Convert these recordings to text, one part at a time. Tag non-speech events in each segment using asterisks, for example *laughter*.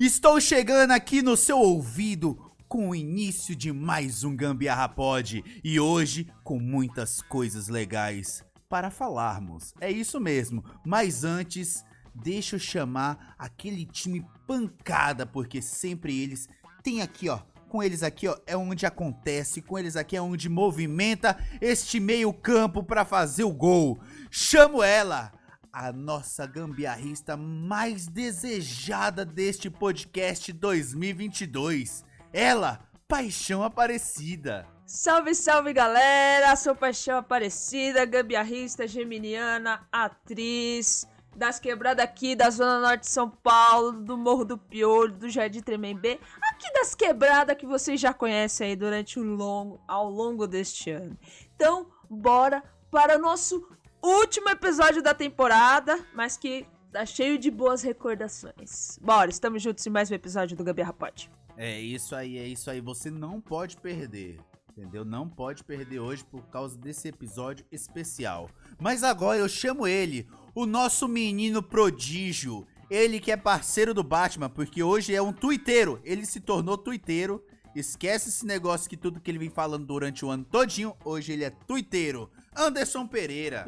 Estou chegando aqui no seu ouvido com o início de mais um Gambiarra Pod e hoje com muitas coisas legais para falarmos. É isso mesmo, mas antes, deixa eu chamar aquele time pancada, porque sempre eles têm aqui, ó. Com eles aqui, ó, é onde acontece, com eles aqui é onde movimenta este meio-campo para fazer o gol. Chamo ela, a nossa gambiarrista mais desejada deste podcast 2022. Ela, Paixão Aparecida. Salve, salve galera! Sou Paixão Aparecida, gambiarrista geminiana, atriz das quebradas aqui da Zona Norte de São Paulo, do Morro do Piolho, do Jardim Tremembé, aqui das quebradas que vocês já conhecem aí durante o longo, ao longo deste ano. Então, bora para o nosso último episódio da temporada, mas que tá cheio de boas recordações. Bora, estamos juntos em mais um episódio do Gambiarra Pod. É isso aí, é isso aí. Você não pode perder. Entendeu? Não pode perder hoje por causa desse episódio especial. Mas agora eu chamo ele, o nosso menino prodígio. Ele que é parceiro do Batman, porque hoje é um tuiteiro. Ele se tornou tuiteiro. Esquece esse negócio que tudo que ele vem falando durante o ano todinho. Hoje ele é tuiteiro. Anderson Pereira.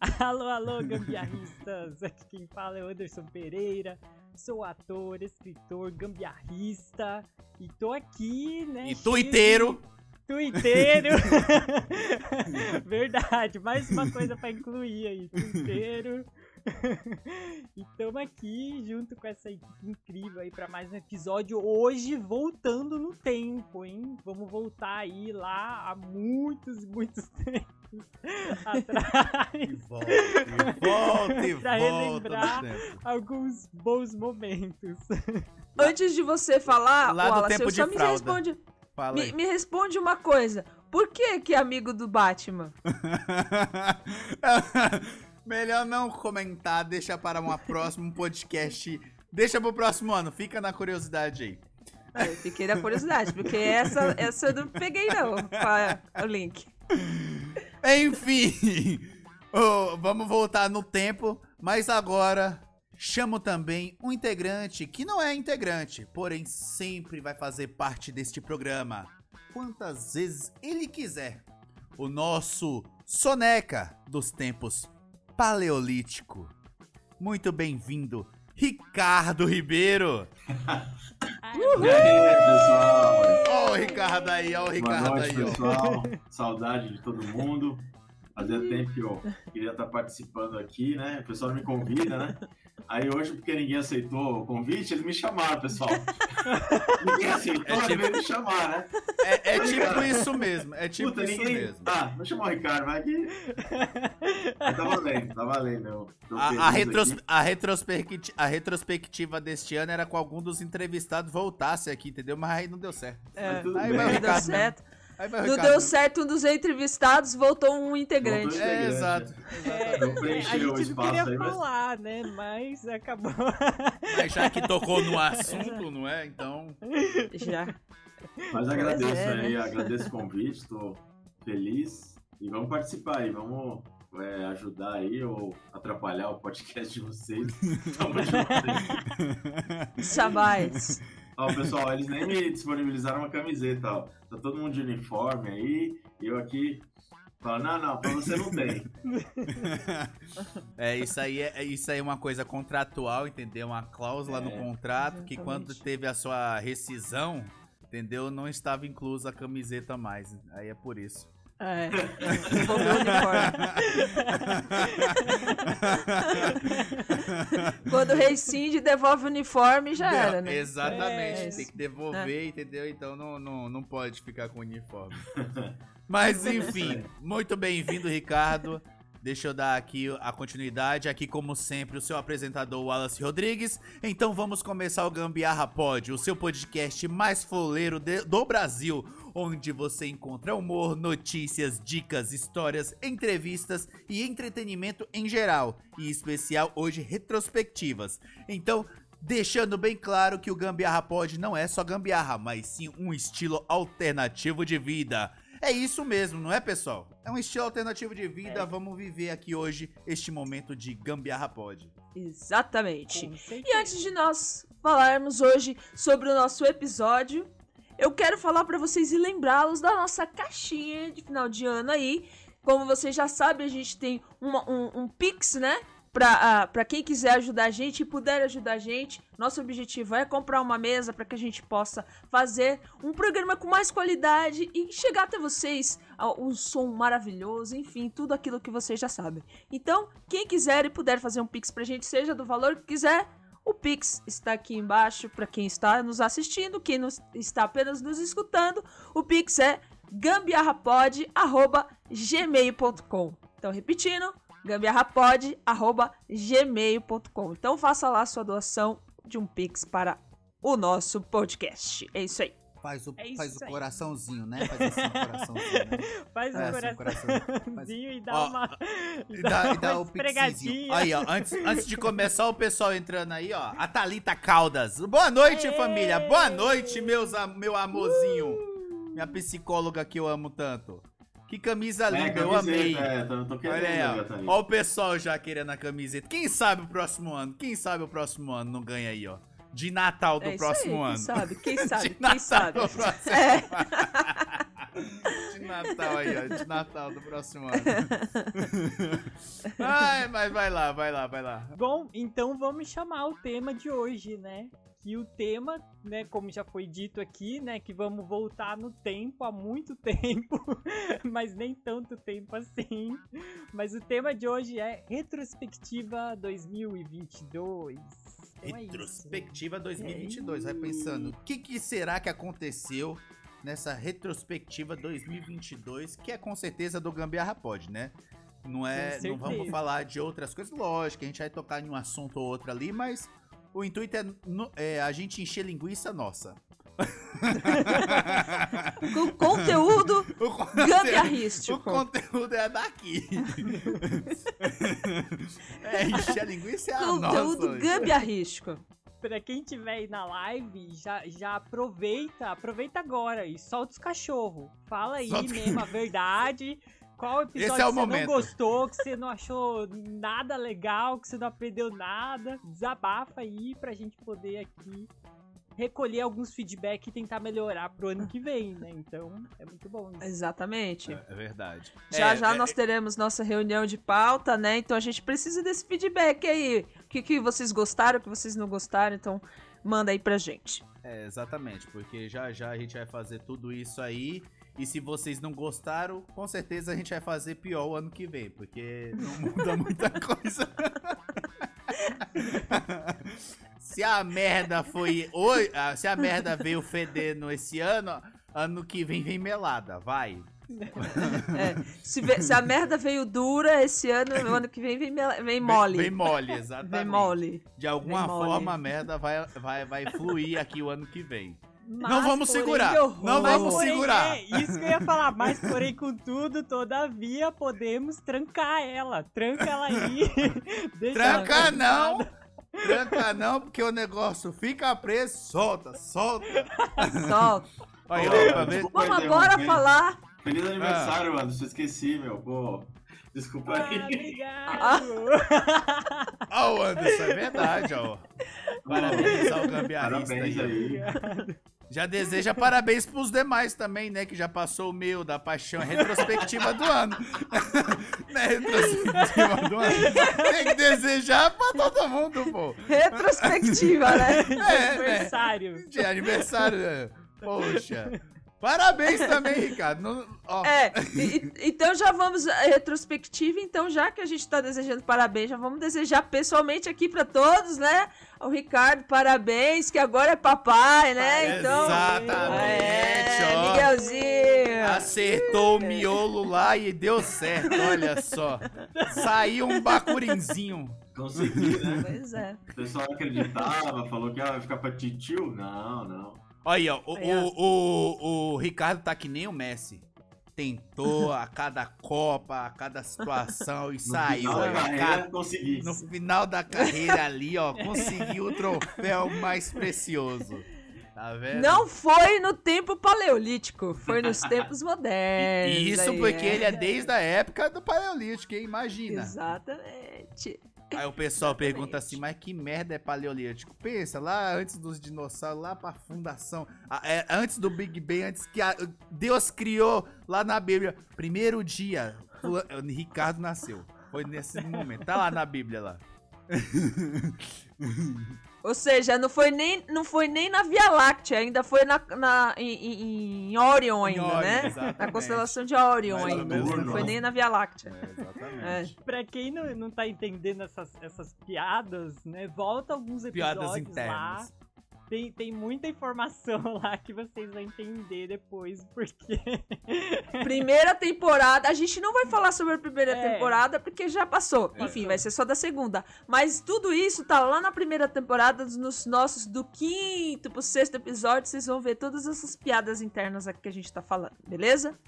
*laughs* alô, alô, gambiarristas! Aqui quem fala é o Anderson Pereira. Sou ator, escritor, gambiarrista. E tô aqui, né? E tuiteiro. *laughs* Tuiteiro! *laughs* Verdade, mais uma coisa pra incluir aí. Tuiteiro. *laughs* e estamos aqui junto com essa equipe incrível aí para mais um episódio. Hoje voltando no tempo, hein? Vamos voltar aí lá há muitos, muitos *laughs* tempos atrás. E volta, e volta, e *laughs* pra volta. relembrar alguns bons momentos. Antes de você falar, Lá Wallace, tempo eu só me fralda. responde, me, me responde uma coisa. Por que que é amigo do Batman? Melhor não comentar, deixa para uma próxima um podcast. Deixa pro próximo ano, fica na curiosidade aí. Eu fiquei na curiosidade, porque essa, essa eu não peguei não, o link. Enfim, *laughs* ô, vamos voltar no tempo, mas agora chamo também um integrante que não é integrante, porém sempre vai fazer parte deste programa, quantas vezes ele quiser. O nosso Soneca dos tempos paleolítico. Muito bem-vindo, Ricardo Ribeiro. E aí, pessoal? Ó o Ricardo aí, ó o Boa Ricardo noite, aí, pessoal. Saudade de todo mundo. Fazia tempo que eu queria estar participando aqui, né? O pessoal me convida, né? Aí hoje, porque ninguém aceitou o convite, eles me chamaram, pessoal. *laughs* ninguém aceitou, É tipo- me chamar, né? É, é tipo isso mesmo, é tipo Puta, isso ninguém. mesmo. Ah, vou chamar o Ricardo, vai aqui. Mas tá valendo, tá valendo. Eu tô A, a, retros, a, retrospecti- a retrospectiva deste ano era com algum dos entrevistados voltasse aqui, entendeu? Mas aí não deu certo. É, tudo aí bem. não deu certo. Aí vai Não deu mesmo. certo um dos entrevistados, voltou um integrante. Voltou É, exato. É, Eu a gente não espaço queria aí, mas falar, né? Mas acabou. Mas já que tocou no assunto, não é? Então. Já. Mas agradeço é, né? aí, agradeço o convite, tô feliz. E vamos participar aí, vamos é, ajudar aí ou atrapalhar o podcast de vocês. *laughs* Tamo junto. Jamais. Ó, pessoal, eles nem me disponibilizaram uma camiseta, ó. Tá todo mundo de uniforme aí, e eu aqui falo, não, não, pra você não tem. *laughs* É, isso aí é, isso aí é uma coisa contratual, entendeu? Uma cláusula no É, contrato que quando exatamente. teve a sua rescisão, entendeu? Não estava inclusa a camiseta mais. Aí é por isso. É. *laughs* Devolveu o uniforme. *laughs* Quando rescinde, devolve o uniforme já era, né? Exatamente, É, tem que devolver, É. entendeu? Então não, não, não pode ficar com o uniforme. Mas enfim, muito bem-vindo, Ricardo. Deixa eu dar aqui a continuidade. Aqui, como sempre, o seu apresentador Wallace Rodrigues. Então vamos começar o Gambiarra Pod, o seu podcast mais foleiro de- do Brasil, onde você encontra humor, notícias, dicas, histórias, entrevistas e entretenimento em geral. E em especial hoje retrospectivas. Então, deixando bem claro que o Gambiarra Pod não é só gambiarra, mas sim um estilo alternativo de vida. É isso mesmo, não é, pessoal? É um estilo alternativo de vida. Vamos viver aqui hoje este momento de Gambiarra Pod. Exatamente. E antes de nós falarmos hoje sobre o nosso episódio, eu quero falar pra vocês e lembrá-los da nossa caixinha de final de ano aí. Como vocês já sabem, a gente tem uma- um, um Pix, né? Pra, ah, pra quem quiser ajudar a gente e puder ajudar a gente. Nosso objetivo é comprar uma mesa para que a gente possa fazer um programa com mais qualidade e chegar até vocês ah, um som maravilhoso, enfim, tudo aquilo que vocês já sabem. Então, quem quiser e puder fazer um Pix pra gente, seja do valor que quiser, o Pix está aqui embaixo para quem está nos assistindo, quem nos- está apenas nos escutando. O Pix é gambiarrapod@gmail.com. Então, repetindo, gambiarrapod@gmail.com. Então, faça lá sua doação de um Pix para o nosso podcast. É isso aí. Faz o, É faz o coraçãozinho, né? Faz assim o *laughs* coraçãozinho, né? Faz um É, assim, coraçãozinho *laughs* e dá Ó, uma. *laughs* E dá, e dá uma o esfregadinha. Aí, ó, antes, antes de começar, o pessoal entrando aí, ó. A Thalita Caldas. Boa noite, Aê! família. Boa noite, meus, meu amorzinho. Minha psicóloga que eu amo tanto. Que camisa linda, eu amei. É, tô, tô querendo, Olha aí, ó. Ó o pessoal já querendo a camiseta. Quem sabe o próximo ano? Quem sabe o próximo ano não ganha aí, ó. De Natal do é próximo aí. ano. Quem sabe? Quem *laughs* sabe? De Quem Natal sabe? do próximo É. ano. *laughs* De Natal aí, ó. De Natal do próximo ano. *laughs* Ai, mas vai lá, vai lá, vai lá. Bom, então vamos chamar o tema de hoje, né? Que o tema, né, como já foi dito aqui, né, que vamos voltar no tempo há muito tempo, mas nem tanto tempo assim. Mas o tema de hoje é retrospectiva 2022. Então é isso. Retrospectiva 2022. Vai pensando, o que, que será que aconteceu nessa retrospectiva 2022, que é com certeza do Gambiarra Pod, né? Não é, não vamos falar de outras coisas, lógico, a gente vai tocar em um assunto ou outro ali, mas o intuito é, é a gente encher linguiça nossa. *laughs* Com conteúdo O conteúdo, gambiarrístico. o conteúdo é daqui. *laughs* é, encher a linguiça é a nossa. Conteúdo gambiarrístico. Pra quem tiver aí na live, já, já aproveita, aproveita agora e solta os cachorros. Fala aí Solta- mesmo a verdade. Qual episódio Esse é o que você momento. não gostou, que você não achou nada legal, que você não aprendeu nada. Desabafa aí pra gente poder aqui recolher alguns feedback e tentar melhorar pro ano que vem, né? Então, é muito bom isso. Exatamente. É, é verdade. Já É, já é, nós teremos nossa reunião de pauta, né? Então a gente precisa desse feedback aí. O que, que vocês gostaram, o que vocês não gostaram, então manda aí pra gente. É, exatamente, porque já já a gente vai fazer tudo isso aí. E se vocês não gostaram, com certeza a gente vai fazer pior o ano que vem, porque não muda muita *laughs* coisa. *laughs* se a merda foi. Oi, ah, se a merda veio fedendo esse ano, ano que vem vem melada, vai. É, se, ve- se a merda veio dura esse ano, no ano que vem vem, vem mole. Vem, vem mole, exatamente. Vem mole. De alguma Vem mole. forma a merda vai, vai, vai fluir aqui o ano que vem. Mas, Não vamos porém, segurar, meu não vamos porém, segurar. É isso que eu ia falar, mas porém, contudo, todavia, podemos trancar ela. Tranca ela aí. *laughs* Deixa ela Tranca não! Tranca não, porque o negócio fica preso, solta, solta. Solta. Aí, ó, vendo? desculpa Vamos agora falar. Feliz aniversário, Anderson. Esqueci, meu. Pô. Desculpa Ah, aí. obrigado. Ó, o Anderson, é verdade, ó. Parabéns ao gambiarrista Parabéns aí. aí. Já deseja parabéns pros demais também, né? Que já passou o meu da paixão retrospectiva do ano. *laughs* né? Retrospectiva do ano. Tem que desejar pra todo mundo, pô. Retrospectiva, né? É, né? Aniversário. De aniversário. né? Poxa. Parabéns também, Ricardo. Não- É, e- então já vamos à retrospectiva. Então, já que a gente tá desejando parabéns, já vamos desejar pessoalmente aqui pra todos, né? O Ricardo, parabéns, que agora é papai, né? Então. Exatamente, É, ó. Miguelzinho. Acertou o miolo lá e deu certo, olha só. Saiu um bacurinzinho. Consegui, né? Pois é. O pessoal acreditava, falou que ia ficar pra titio. Não, não. Olha aí, ó, o, Aí, o, o, o Ricardo tá que nem o Messi. Tentou *laughs* a cada Copa, a cada situação e No saiu. final carreira, cara, consegui. no final da carreira ali, ó, conseguiu o troféu mais precioso. Tá vendo? Não foi no tempo paleolítico, foi nos *laughs* tempos modernos. e Isso aí, porque ele é desde a época do Paleolítico, hein? Imagina. Exatamente. Aí o pessoal pergunta assim, mas que merda é paleolítico? Pensa, lá antes dos dinossauros, lá pra fundação, a- é, antes do Big Bang, antes que a- Deus criou lá na Bíblia, primeiro dia, fula- Ricardo nasceu. Foi nesse momento, tá lá na Bíblia lá. *laughs* Ou seja, não foi nem, não foi nem na Via Láctea, ainda foi na, na, em, em- Orion ainda, Orion, né? exatamente. Na constelação de Orion ainda. Não foi não. nem na Via Láctea. É, *laughs* exatamente. É. Pra quem não, não tá entendendo essas, essas piadas, né? Volta alguns Piadas episódios lá. Tem, tem muita informação *laughs* lá que vocês vão entender depois, porque. *laughs* Primeira temporada, a gente não vai falar sobre a primeira É. temporada porque já passou. Passou. Enfim, vai ser só da segunda. Mas tudo isso tá lá na primeira temporada, nos nossos do quinto pro sexto episódio. Vocês vão ver todas essas piadas internas aqui que a gente tá falando, beleza?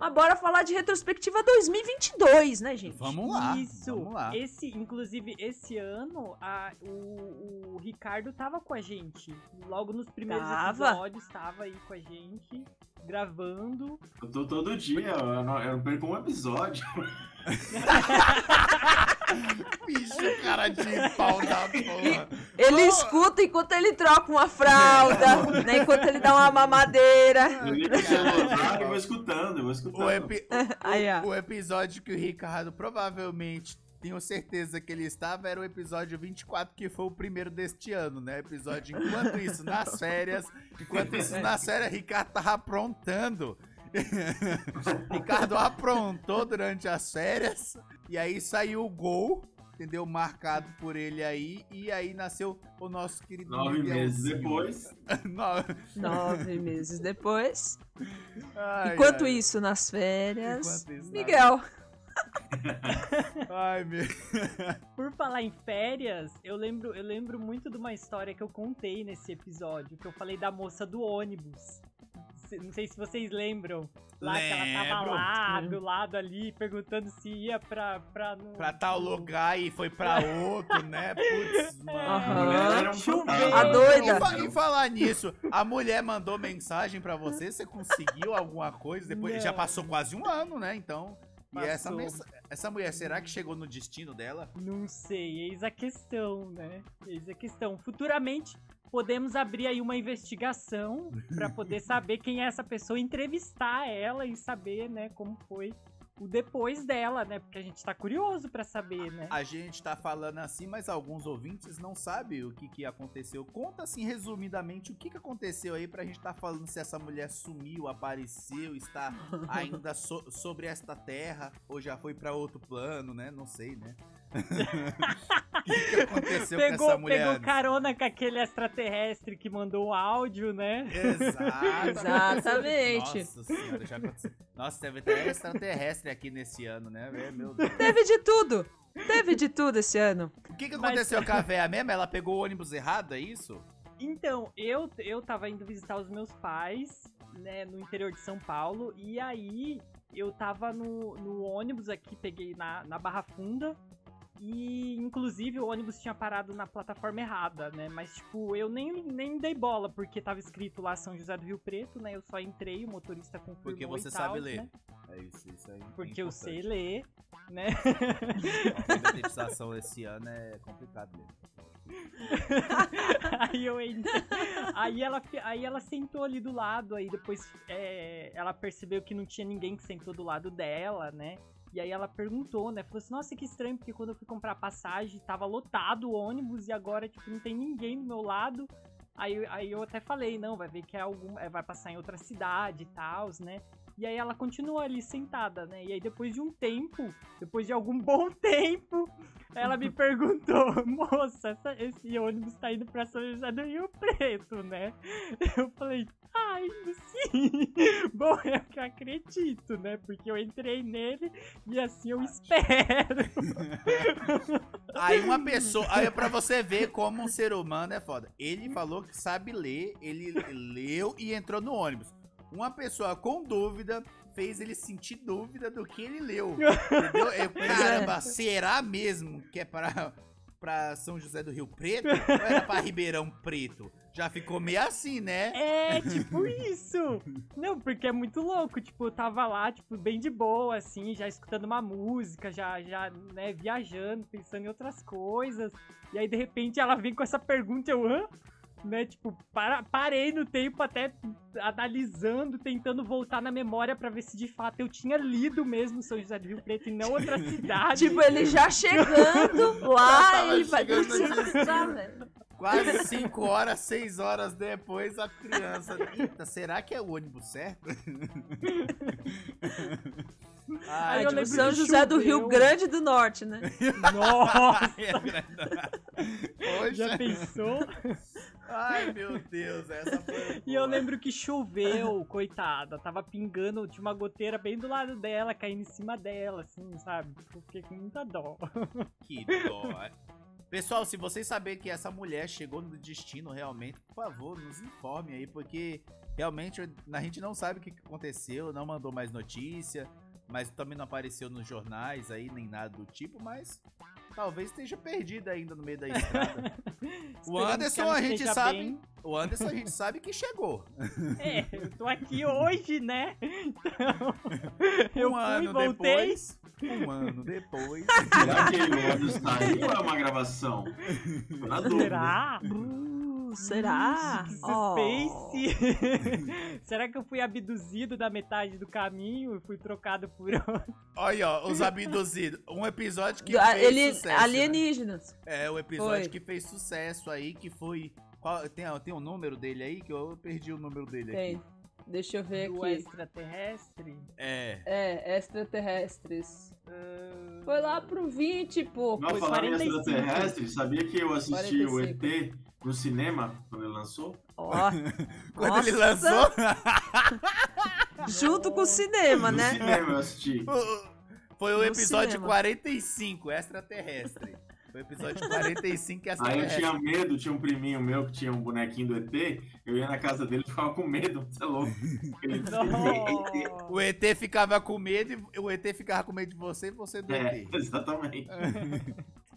Mas bora falar de retrospectiva 2022, né, gente? Vamos lá, Isso. vamos lá. Esse, inclusive, esse ano, a, o, o Ricardo tava com a gente. Logo nos primeiros Tava. episódios, tava aí com a gente, gravando. Eu tô todo dia, eu não, eu não perco um episódio. *laughs* *laughs* Bicho, cara de pau da porra. Ele escuta enquanto ele troca uma fralda, né? Enquanto ele dá uma mamadeira. Eu ligo o celular e vou escutando, eu vou escutando. O, epi- *laughs* o- o episódio que o Ricardo provavelmente tenho certeza que ele estava era o episódio 24, que foi o primeiro deste ano, né? Episódio enquanto isso nas férias, enquanto isso nas férias, Ricardo tava aprontando. *laughs* Ricardo aprontou durante as férias e aí saiu o gol, entendeu? Marcado por ele aí e aí nasceu o nosso querido Nove meses Miguelzinho. depois. *laughs* Nove- Nove meses depois. Ai, Enquanto ai. isso, nas férias. Isso, nas- Miguel. *laughs* Ai, meu. Por falar em férias, eu lembro, eu lembro muito de uma história que eu contei nesse episódio, que eu falei da moça do ônibus. Se- Não sei se vocês lembram. Lá que ela tava Lembro. lá, do lado ali, perguntando se ia pra. Pra, no, pra tal lugar e foi pra outro, né? Putz, *laughs* mano. Mulher era um. A doida. E, fa- e falar nisso, a mulher mandou mensagem pra você, você conseguiu alguma coisa depois? Não. Já passou quase um ano, né? Então. E essa, Passou. mensa- essa mulher, será que chegou no destino dela? Não sei, eis a questão, né? Eis a questão. Futuramente podemos abrir aí uma investigação pra poder saber quem é essa pessoa, entrevistar ela e saber, né, como foi o depois dela, né? Porque a gente tá curioso pra saber, né? A gente tá falando assim, mas alguns ouvintes não sabem o que, que aconteceu. Conta assim, resumidamente, o que, que aconteceu aí pra gente tá falando se essa mulher sumiu, apareceu, está ainda so- sobre esta terra, ou já foi pra outro plano, né? Não sei, né? *laughs* o que, que aconteceu com essa Pegou, mulher? pegou carona com aquele extraterrestre que mandou o áudio, né? Exato. Exatamente. Nossa senhora, já aconteceu. Nossa, teve até extraterrestre aqui nesse ano, né? É, Meu Deus. Teve de tudo. Teve de tudo esse ano. O que, que Mas- aconteceu *laughs* com a véia mesmo? Ela pegou o ônibus errado, é isso? Então, eu, eu tava indo visitar os meus pais, né, no interior de São Paulo, e aí eu tava no, no ônibus aqui, peguei na, na Barra Funda, e inclusive o ônibus tinha parado na plataforma errada, né, mas tipo, eu nem, nem dei bola, porque tava escrito lá São José do Rio Preto, né, eu só entrei, o motorista confirmou Porque você e sabe tal, ler. né, É isso, isso aí. é porque eu sei ler, né. A alfabetização esse ano é complicado mesmo. *laughs* aí eu entrei. Aí ela, aí ela sentou ali do lado, aí depois é, ela percebeu que não tinha ninguém que sentou do lado dela, né? E aí ela perguntou, né? Falou assim, nossa, que estranho, porque quando eu fui comprar passagem, tava lotado o ônibus e agora, tipo, não tem ninguém do meu lado. Aí, aí eu até falei, não, vai ver que é algum, é, vai passar em outra cidade e tal, né? E aí ela continua ali sentada, né? E aí depois de um tempo, depois de algum *laughs* bom tempo, ela me perguntou, *laughs* moça, essa- esse ônibus tá indo pra São José do Rio Preto, né? *laughs* Eu falei, ah, saindo sim. Bom, é que eu acredito, né? Porque eu entrei nele e assim eu espero. Aí uma pessoa. Aí é pra você ver como um ser humano é foda. Ele falou que sabe ler, ele leu e entrou no ônibus. Uma pessoa com dúvida fez ele sentir dúvida do que ele leu. *laughs* Entendeu? Eu, caramba, será mesmo que é pra, pra São José do Rio Preto? *laughs* Ou era pra Ribeirão Preto? Já ficou meio assim, né? É, tipo isso. Não, porque é muito louco. Tipo, eu tava lá, tipo, bem de boa, assim, já escutando uma música, já, já, né, viajando, pensando em outras coisas. E aí, de repente, ela vem com essa pergunta, eu, hã? Né, tipo, para, parei no tempo até analisando, tentando voltar na memória pra ver se de fato eu tinha lido mesmo São José do Rio Preto e não outra *laughs* cidade. Tipo, ele já chegando *laughs* lá e vai velho. Quase 5 horas, 6 horas depois, a criança. Eita, será que é o ônibus certo? *laughs* Aí Ai, eu Tipo, lembro São que José do Rio choveu. Grande do Norte, né? *laughs* Nossa, Poxa. já pensou? Ai, meu Deus, essa foi. *laughs* E eu lembro que choveu, coitada. Tava pingando, tinha uma goteira bem do lado dela, caindo em cima dela, assim, sabe? Eu fiquei com muita dó. *laughs* Que dó. Pessoal, se vocês saberem que essa mulher chegou no destino realmente, por favor, nos informe aí, porque realmente a gente não sabe o que aconteceu, não mandou mais notícia, mas também não apareceu nos jornais aí, nem nada do tipo, mas talvez esteja perdida ainda no meio da estrada. *laughs* o Anderson a gente sabe, bem. o Anderson a gente sabe que chegou. *laughs* É, eu tô aqui hoje, né? Então, eu um fui, ano voltei. depois, um ano depois. *laughs* Será que o ônibus tá aí ou é uma gravação? Tô na dúvida. Será? Será? Que Oh. *laughs* Será que eu fui abduzido da metade do caminho e fui trocado por outro? Olha, ó, os abduzidos. Um episódio que Do- fez ele, sucesso, né? alienígenas. É, o episódio Foi. que fez sucesso aí, que foi. qual- tem, tem um número dele aí, que eu perdi o número dele Tem. aqui. Deixa eu ver Do aqui. extraterrestre? É. É, extraterrestres. Ah, Foi lá pro 20 e pouco. Não, falando em 45. extraterrestre, sabia que eu assisti o 45. ET no cinema quando ele lançou? Ó, *laughs* Quando Nossa. ele lançou. *laughs* junto com o cinema, No né? cinema eu assisti. foi o No episódio cinema. 45, extraterrestre. Foi o episódio 45, *laughs* Aí eu tinha medo, tinha um priminho meu que tinha um bonequinho do ET, eu ia na casa dele e ficava com medo, você é louco. Ele. O ET ficava com medo e o ET ficava com medo de você e você do É, ET. exatamente.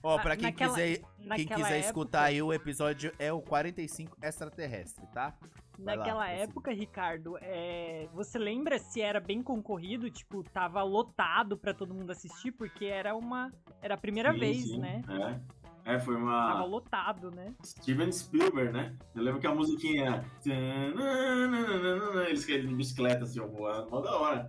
Ó, pra quem Naquela- quiser, quem quiser época- escutar aí, o episódio é o 45 extraterrestre, tá? Vai lá, Naquela prossiga. época, Ricardo, é, você lembra se era bem concorrido? Tipo, tava lotado pra todo mundo assistir? Porque era uma. Era a primeira Sim, vez, sim, né? É. É, foi Tava uma lotado, né? Steven Spielberg, né? Eu lembro que a musiquinha. Eles caíram de bicicleta assim, ó, voando, mó da hora.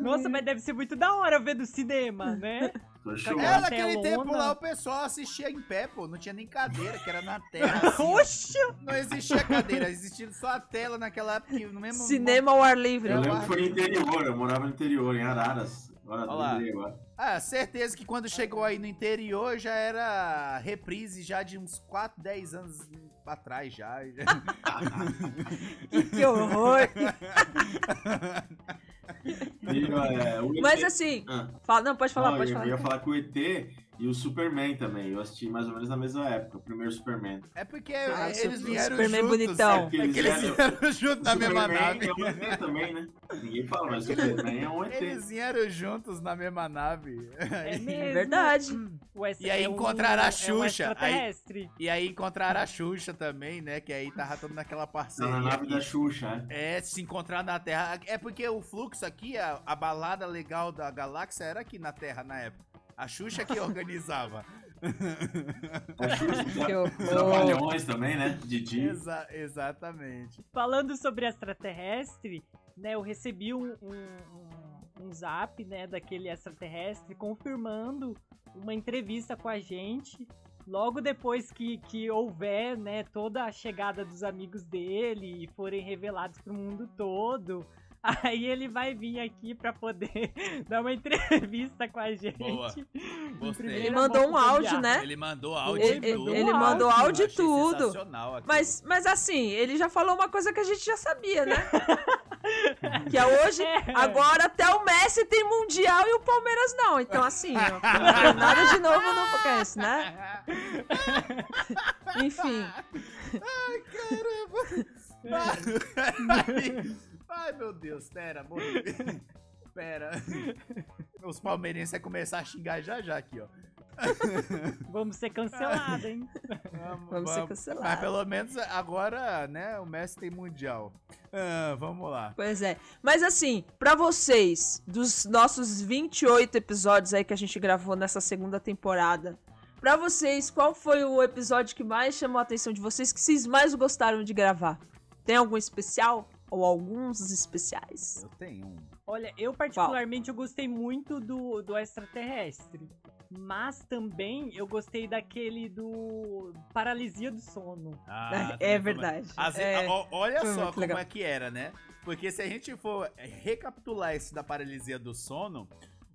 Nossa, mas deve ser muito da hora ver no cinema, né? Show. É, naquele tempo lá o pessoal assistia em pé, pô. Não tinha nem cadeira, que era na terra. assim. *laughs* Oxa! não existia cadeira, existia só a tela naquela época. No mesmo Cinema ao ar livre. Eu lembro que foi no interior, eu morava no interior, em Araras. Agora, Olha lá. lembrei agora. Ah, certeza que quando chegou aí no interior já era reprise já de uns 4, 10 anos atrás já. *laughs* Que horror. É, Mas assim, Ah. fala, não, pode falar, Não, pode eu falar. ia falar que o ET e o Superman também. Eu assisti mais ou menos na mesma época, o primeiro Superman. É porque Ah, eles o vieram Superman juntos. bonitão. É que eles vieram juntos na mesma Superman nave. é um ET também, né? Ninguém fala, mas o Superman é um ET. Eles vieram juntos na mesma nave. É. *laughs* É verdade. Extra- E aí é encontraram a é Xuxa, aí-. E aí encontraram a Xuxa também, né? Que aí tava todo naquela Tá parceria. na nave da Xuxa, é. É, se encontrar na Terra. É porque o fluxo aqui, a, a balada legal da galáxia era aqui na Terra na época. A Xuxa que organizava. *laughs* A Xuxa, Que Trapalhões também, né? Didi. Exa- exatamente. Falando sobre extraterrestre, né, eu recebi um, um, um- zap, né, daquele extraterrestre confirmando uma entrevista com a gente. Logo depois que, que houver, né, toda a chegada dos amigos dele e forem revelados pro mundo todo. *laughs* Aí ele vai vir aqui pra poder *laughs* dar uma entrevista com a gente. Boa. *laughs* Ele mandou um áudio, né? Ele mandou áudio Ele, tudo. ele mandou áudio e tudo. Mas, mas assim, ele já falou uma coisa que a gente já sabia, né? que é hoje, É. agora até o Messi tem Mundial e o Palmeiras não. Então, assim, ó, não nada de novo no podcast, né? Enfim. Ai, ai, meu Deus, pera, morri. *laughs* Pera. Os palmeirenses vão começar a xingar já já aqui, ó. Vamos ser cancelados, hein? Vamos ser cancelados. Mas pelo menos agora, né, o Messi tem mundial. Ah, vamos lá. Pois é. Mas assim, pra vocês, dos nossos 28 episódios aí que a gente gravou nessa segunda temporada, pra vocês, qual foi o episódio que mais chamou a atenção de vocês, que vocês mais gostaram de gravar? Tem algum especial? Ou alguns especiais? Eu tenho um. Olha, eu particularmente eu gostei muito do, do extraterrestre. Mas também eu gostei daquele do Paralisia do Sono. Ah, é verdade. Às É, olha só como legal. é que era, né? Porque se a gente for recapitular esse da paralisia do sono,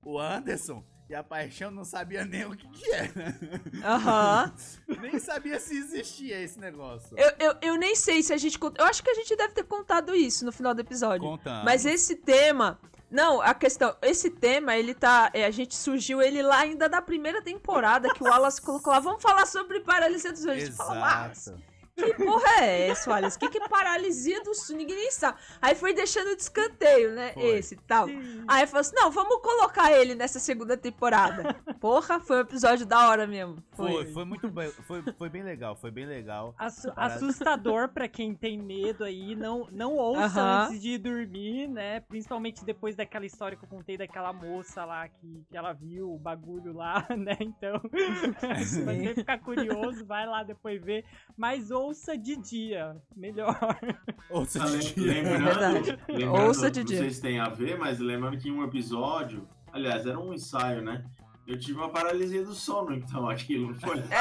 o Anderson e a Paixão não sabia nem o que, que era. Aham. *laughs* nem sabia se existia esse negócio. Eu, eu, eu nem sei se a gente. Eu acho que a gente deve ter contado isso no final do episódio. Contando. Mas esse tema. Não, a questão. Esse tema, ele tá. é, a gente surgiu ele lá ainda da primeira temporada, que o Wallace colocou lá. Vamos falar sobre paralisia do sono. A gente fala, Exato. Que porra é essa, Wallace? O que, que é paralisia do sono? Ninguém nem sabe. Aí foi deixando de escanteio, né? Foi. Esse e tal. Aí falou assim: não, vamos colocar ele nessa segunda temporada. *laughs* Porra, foi um episódio da hora mesmo. Foi, foi muito bem. Foi, foi bem legal, foi bem legal. Assu- assustador pra quem tem medo aí, não, não ouça Aham. antes de dormir, né? Principalmente depois daquela história que eu contei daquela moça lá que, que ela viu o bagulho lá, *laughs* né? Então, *laughs* se você ficar curioso, vai lá depois ver. Mas ouça de dia, melhor. *laughs* Ouça de dia. lembrando, verdade. lembrando, Ouça de não dia. sei se tem a ver, mas lembrando que em um episódio, aliás, era um ensaio, né? Eu tive uma paralisia do sono, então *laughs* aquilo não foi. É *laughs*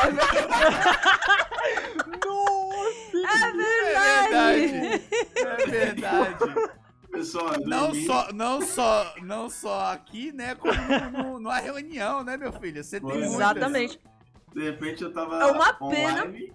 É verdade. É verdade. Pessoal, eu Não dormi, só, não só, não só aqui, né? Como no, no, numa reunião, né, meu filho? Você tem Foi. muitas Exatamente. De repente eu tava É uma pena. online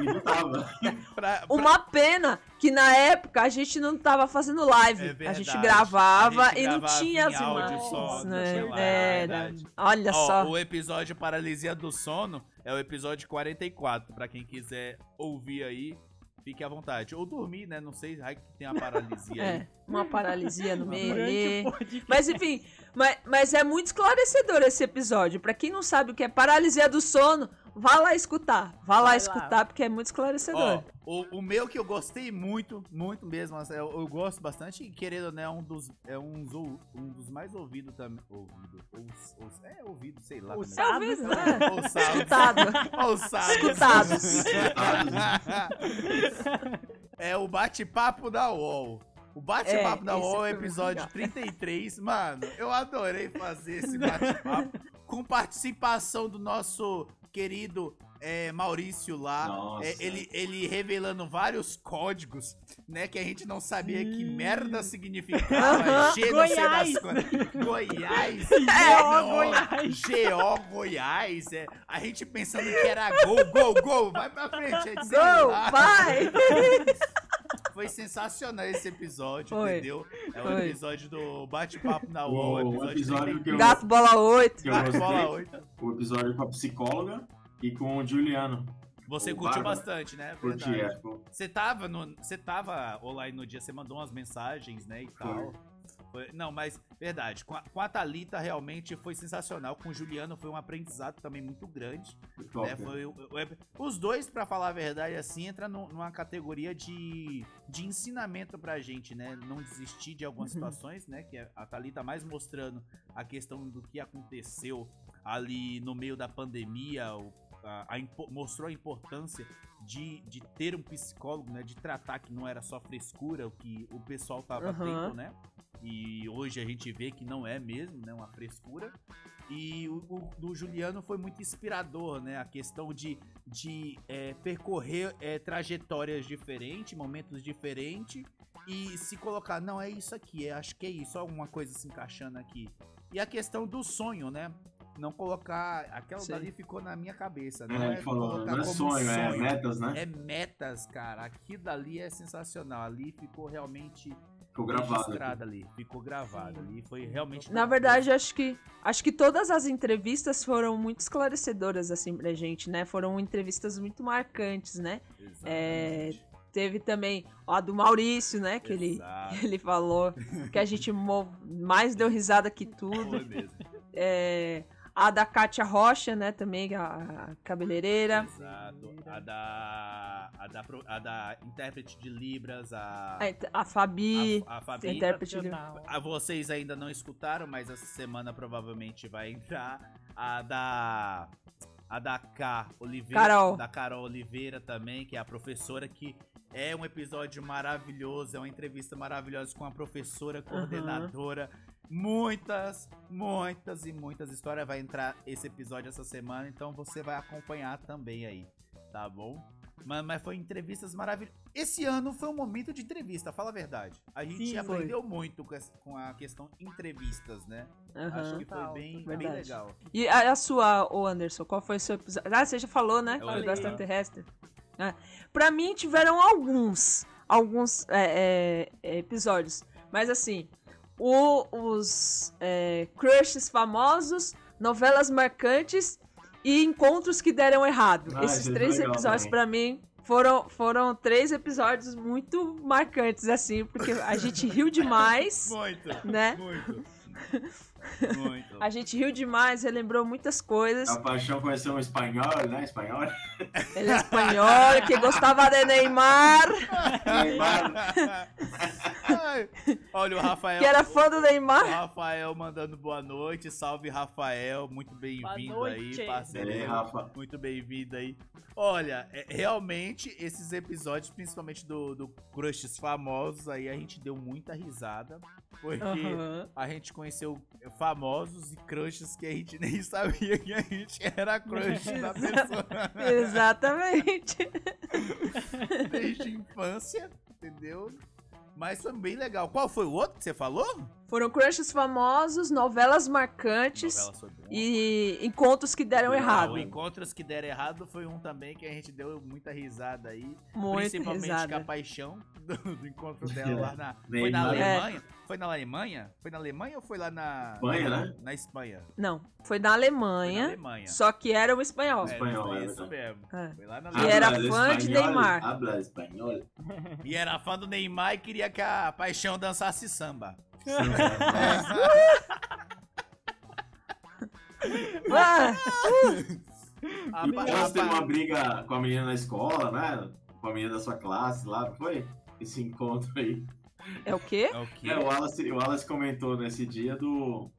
e não tava. *laughs* pra, *laughs* pra- Uma pena que na época a gente não tava fazendo live. É a gente gravava A gente e não gravava tinha em as imagens. só, não né? tinha live, É, é. Olha Ó, só. o episódio Paralisia do Sono é o episódio 44, pra quem quiser ouvir aí, fique à vontade. Ou dormir, né? Não sei, ai que tem uma paralisia aí. É, uma paralisia no *laughs* meio. Mas enfim, mas, mas é muito esclarecedor esse episódio. Pra quem não sabe o que é paralisia do sono, vá lá escutar. Vá lá Vai lá. escutar, porque é muito esclarecedor. Ó, o, o meu que eu gostei muito, muito mesmo, assim, eu, eu gosto bastante, e querendo ou não, é um dos, é um, dos- um dos mais ouvidos também. Ouvido, é ouvido, sei lá. Ouçado. é ouvido, né? Ouçado. Escutado. Ouçado. Escutados. *laughs* é o bate-papo da UOL. O bate-papo É, da esse UOL, muito episódio 33. Mano, eu adorei fazer esse *laughs* bate-papo. com participação do nosso querido é, Maurício lá. Nossa. É, ele, ele revelando vários códigos, né? Que a gente não sabia que merda significava. G não sei das Goiás. quantas. Goiás. É, Não, Goiás. GO Goiás. É, a gente pensando que era gol, gol, gol. Vai pra frente. É de Go, celular. vai! *laughs* Foi sensacional esse episódio, Foi. entendeu? É o Foi. episódio do bate-papo na UOL. o episódio que eu, Gato bola 8. que eu Gato bola gostei, 8. o episódio com a psicóloga e com o Juliano. Você O curtiu bastante, né? Curti, Verdade. é, pô. Você tava, no, você tava online no dia, você mandou umas mensagens, né, e tal. Foi- não, mas, verdade, com a, com a Thalita realmente foi sensacional. Com o Juliano foi um aprendizado também muito grande. Né? Foi, o- os dois, pra falar a verdade, assim, entra nu- numa categoria de, de ensinamento pra gente, né? Não desistir de algumas situações, né? Que a Thalita mais mostrando a questão do que aconteceu ali no meio da pandemia, o- a- a mostrou a importância de, de ter um psicólogo, né? De tratar que não era só frescura, o que o pessoal tava Aham. tendo, né? E hoje a gente vê que não é mesmo, né? Uma frescura. E o, o do Juliano foi muito inspirador, né? A questão de, de é, percorrer é, trajetórias diferentes, momentos diferentes e se colocar, não, é isso aqui, é, acho que é isso, alguma coisa se encaixando aqui. E a questão do sonho, né? Não colocar. Aquela Sim. dali ficou na minha cabeça. É, Não é, ele falou, não é como sonho, é metas, né? É metas, cara. Aqui dali é sensacional. Ali ficou realmente Ficou gravado. ali. Ficou gravado ali. Foi realmente. Na verdade, acho que acho que todas as entrevistas foram muito esclarecedoras assim pra gente, né? Foram entrevistas muito marcantes, né? É. Teve também a do Maurício, né? Que ele, Exato. *laughs* ele falou que a gente mo- mais deu risada que tudo. Foi mesmo. É, a da Kátia Rocha, né? Também, a, a cabeleireira. Exato. A da, a da. A da intérprete de Libras, a. A, a Fabi. a, a Fabi. intérprete de- Sensacional. Ah, vocês ainda não escutaram, mas essa semana provavelmente vai entrar a da a da K Oliveira, Carol. da Carol Oliveira também, que é a professora que é um episódio maravilhoso, é uma entrevista maravilhosa com a professora coordenadora. Muitas, muitas e muitas histórias vai entrar esse episódio essa semana, então você vai acompanhar também aí, tá bom? Mas, mas foi entrevistas maravilhosas. Esse ano foi um momento de entrevista, fala a verdade. A gente Sim, foi. aprendeu muito com, essa- com a questão entrevistas, né? Acho Aham. que foi bem, bem legal. E a, a sua, ô Anderson, qual foi o seu episódio? Ah, você já falou, né? Eu Foi do falei. extraterrestre. É. Pra mim, tiveram alguns, alguns é, é, episódios. Mas assim, o- os é, crushes famosos, novelas marcantes e encontros que deram errado. Ah, Esses esse três legal episódios, pra mim, foram, foram três episódios muito marcantes, assim, porque a gente riu demais, *laughs* Muito, né? muito. *laughs* Muito. A gente riu demais, relembrou muitas coisas. A paixão conheceu um espanhol, né? Espanhol. Ele é espanhol, que gostava de Neymar, Ai, Olha o Rafael. que era fã do O Neymar. Rafael mandando boa noite. Salve, Rafael. Muito bem-vindo aí, parceiro. E aí, Rafa? Muito bem-vindo aí. Olha, é- realmente, esses episódios, principalmente do, do Crushes famosos, aí a gente deu muita risada. Porque Aham. a gente conheceu famosos e crushes que a gente *laughs* nem sabia que a gente era crush da *laughs* pessoa Exatamente. *laughs* desde infância, entendeu? Mas foi bem legal. Qual foi o outro que você falou? Foram crushes famosos, novelas marcantes Novela um e encontros que deram Ah, errado. Encontros que deram errado foi um também que a gente deu muita risada aí. Muito principalmente com a risada. paixão do, do encontro dela lá na. Foi na. Alemanha? Foi na Alemanha? Foi na Alemanha ou foi lá na. Espanha, na, né? Na Espanha. Não, foi na Foi na Alemanha, Alemanha. só que era o espanhol. É, Espanhol, foi é isso verdade. mesmo. É. Foi lá na E Alemanha. era Hablas fã de espanhol? Neymar. Habla espanhol? E era fã do Neymar e queria que a paixão dançasse samba. Ah, E Depois a teve uma briga com a menina na escola, né? Com a menina da sua classe lá, foi? Esse encontro aí. é o quê? É o quê? É, o Wallace, o Wallace comentou nesse dia do.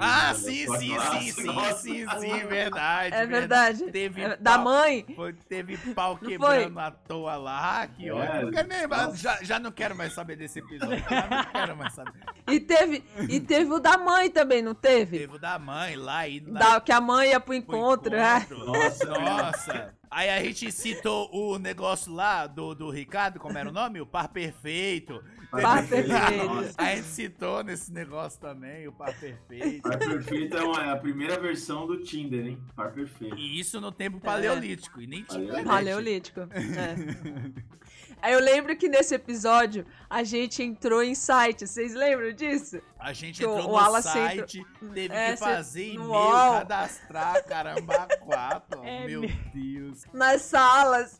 Ah, sim, sim, sim, sim, sim, sim, verdade. É verdade. Teve É, Da pau- mãe. Foi, teve pau Não quebrando à toa lá, que É. Não quero nem- Já, já não quero mais saber desse episódio. Já não quero mais saber. E teve, e teve o da mãe também, não teve? Teve o da mãe lá e lá Da, que a mãe ia pro pro encontro, é. encontro. Nossa, Nossa. Aí a gente citou o negócio lá do, do Ricardo, como era o nome? O par perfeito. Par perfeito. A gente citou nesse negócio também, o par perfeito. Par perfeito é, uma- é a primeira versão do Tinder, hein? Par perfeito. E isso no tempo paleolítico. E nem tinha internet. Paleolítico. É. *laughs* Aí eu lembro que nesse episódio a gente entrou em site, vocês lembram disso? A gente Que entrou o no site, teve É, que fazer e-mail, UOL. cadastrar, caramba, *laughs* quatro. É meu. Deus. Nas salas.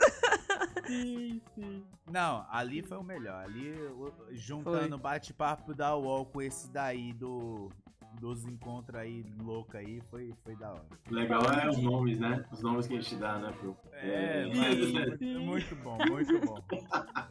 Sim, sim. Não, ali foi o melhor. Ali, juntando bate-papo da UOL com esse daí do, dos encontros aí louco aí, foi, foi da hora. Legal é os nomes, né? Os nomes que a gente dá, né, pro. É, É, mas sim. muito bom, muito bom.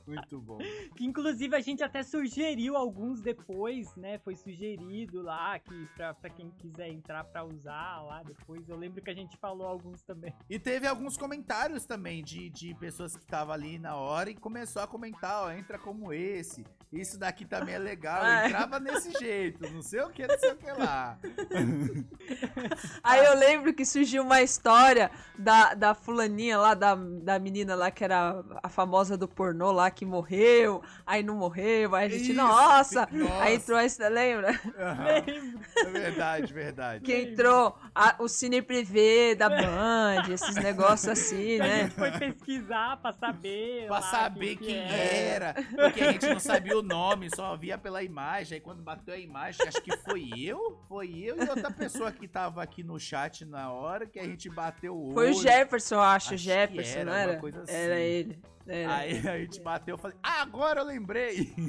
Muito bom. Que inclusive a gente até sugeriu alguns depois, né? Foi sugerido lá que pra, pra quem quiser entrar pra usar lá depois. Eu lembro que a gente falou alguns também. E teve alguns comentários também de, de pessoas que estavam ali na hora e começou a comentar, ó, entra como esse. Isso daqui também é legal. Ah. *laughs* Entrava desse jeito, não sei o que, não sei o que sei lá. *laughs* Aí eu lembro que surgiu uma história da, da fulaninha lá, da, da menina lá que era a famosa do pornô lá, que morreu, aí não morreu, aí a gente, Isso, nossa! nossa. Aí entrou essa, lembra? Lembro. É verdade, verdade. Que entrou a- o Cine Privé da Band, esses negócios assim, A né? gente foi pesquisar pra saber. Pra lá saber que quem era. era. Porque a gente não sabia o nome, só via pela imagem. Aí quando bateu a imagem, acho que foi eu, foi eu e outra pessoa que tava aqui no chat na hora que a gente bateu o Foi o olho. Jefferson, eu acho, Acho Jefferson, era, não era? coisa assim. Era ele. Era. Aí a gente bateu e falei, ah, agora eu lembrei. *laughs*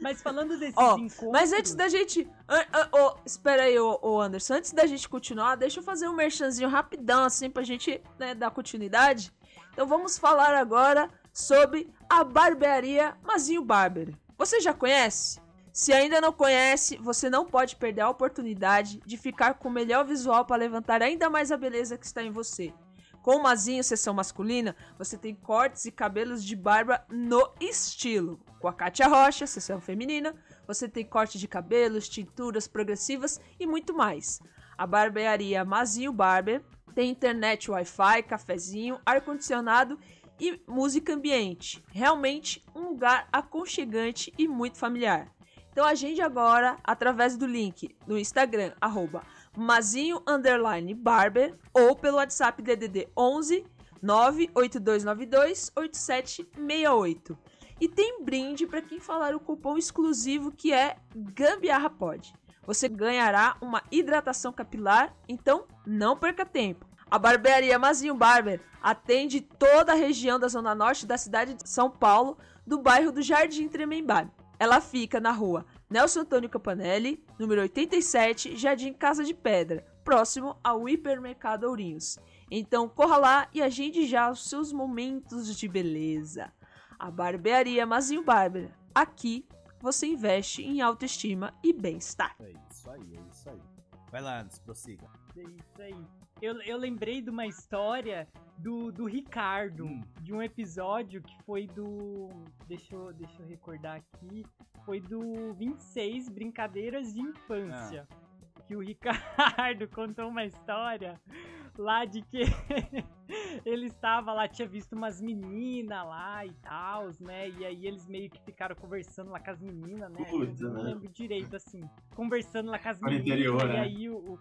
Mas falando desses Ó, encontros. Mas antes da gente. an- an- ô, espera aí, ô, ô Anderson. Antes da gente continuar, deixa eu fazer um merchanzinho rapidão, assim, pra gente né, dar continuidade. Então vamos falar agora sobre a barbearia Mazinho Barber. Você já conhece? Se ainda não conhece, você não pode perder a oportunidade de ficar com o melhor visual para levantar ainda mais a beleza que está em você. Com o Mazinho Sessão Masculina, você tem cortes e cabelos de barba no estilo. Com a Kátia Rocha, Sessão Feminina, você tem corte de cabelos, tinturas progressivas e muito mais. A barbearia Mazinho Barber tem internet Wi-Fi, cafezinho, ar-condicionado e música ambiente. Realmente um lugar aconchegante e muito familiar. Então agende agora através do link no Instagram, arroba mazinho barber ou pelo WhatsApp DDD 11 98292 8768. E tem brinde para quem falar o cupom exclusivo que é Gambiarra Pod. Você ganhará uma hidratação capilar, então não perca tempo. A barbearia Mazinho Barber atende toda a região da zona norte da cidade de São Paulo, do bairro do Jardim Tremembé. Ela fica na rua Nelson Antônio Campanelli, número 87, Jardim Casa de Pedra, próximo ao hipermercado Ourinhos. Então corra lá e agende já os seus momentos de beleza. A barbearia Mazinho Barber. Aqui você investe em autoestima e bem-estar. É isso aí, é isso aí. Vai lá, Anderson, prossiga. É isso aí. Eu, eu lembrei de uma história do, do Ricardo, Hum. de um episódio que foi do. Deixa eu, deixa eu recordar aqui. Foi do 26 Brincadeiras de Infância. Que o Ricardo *laughs* contou uma história lá de que *laughs* ele estava lá, tinha visto umas meninas lá e tal, né? E aí eles meio que ficaram conversando lá com as meninas, né? Puta, eu não né? lembro direito, assim. Conversando lá com as meninas. interior, e né? aí o, o-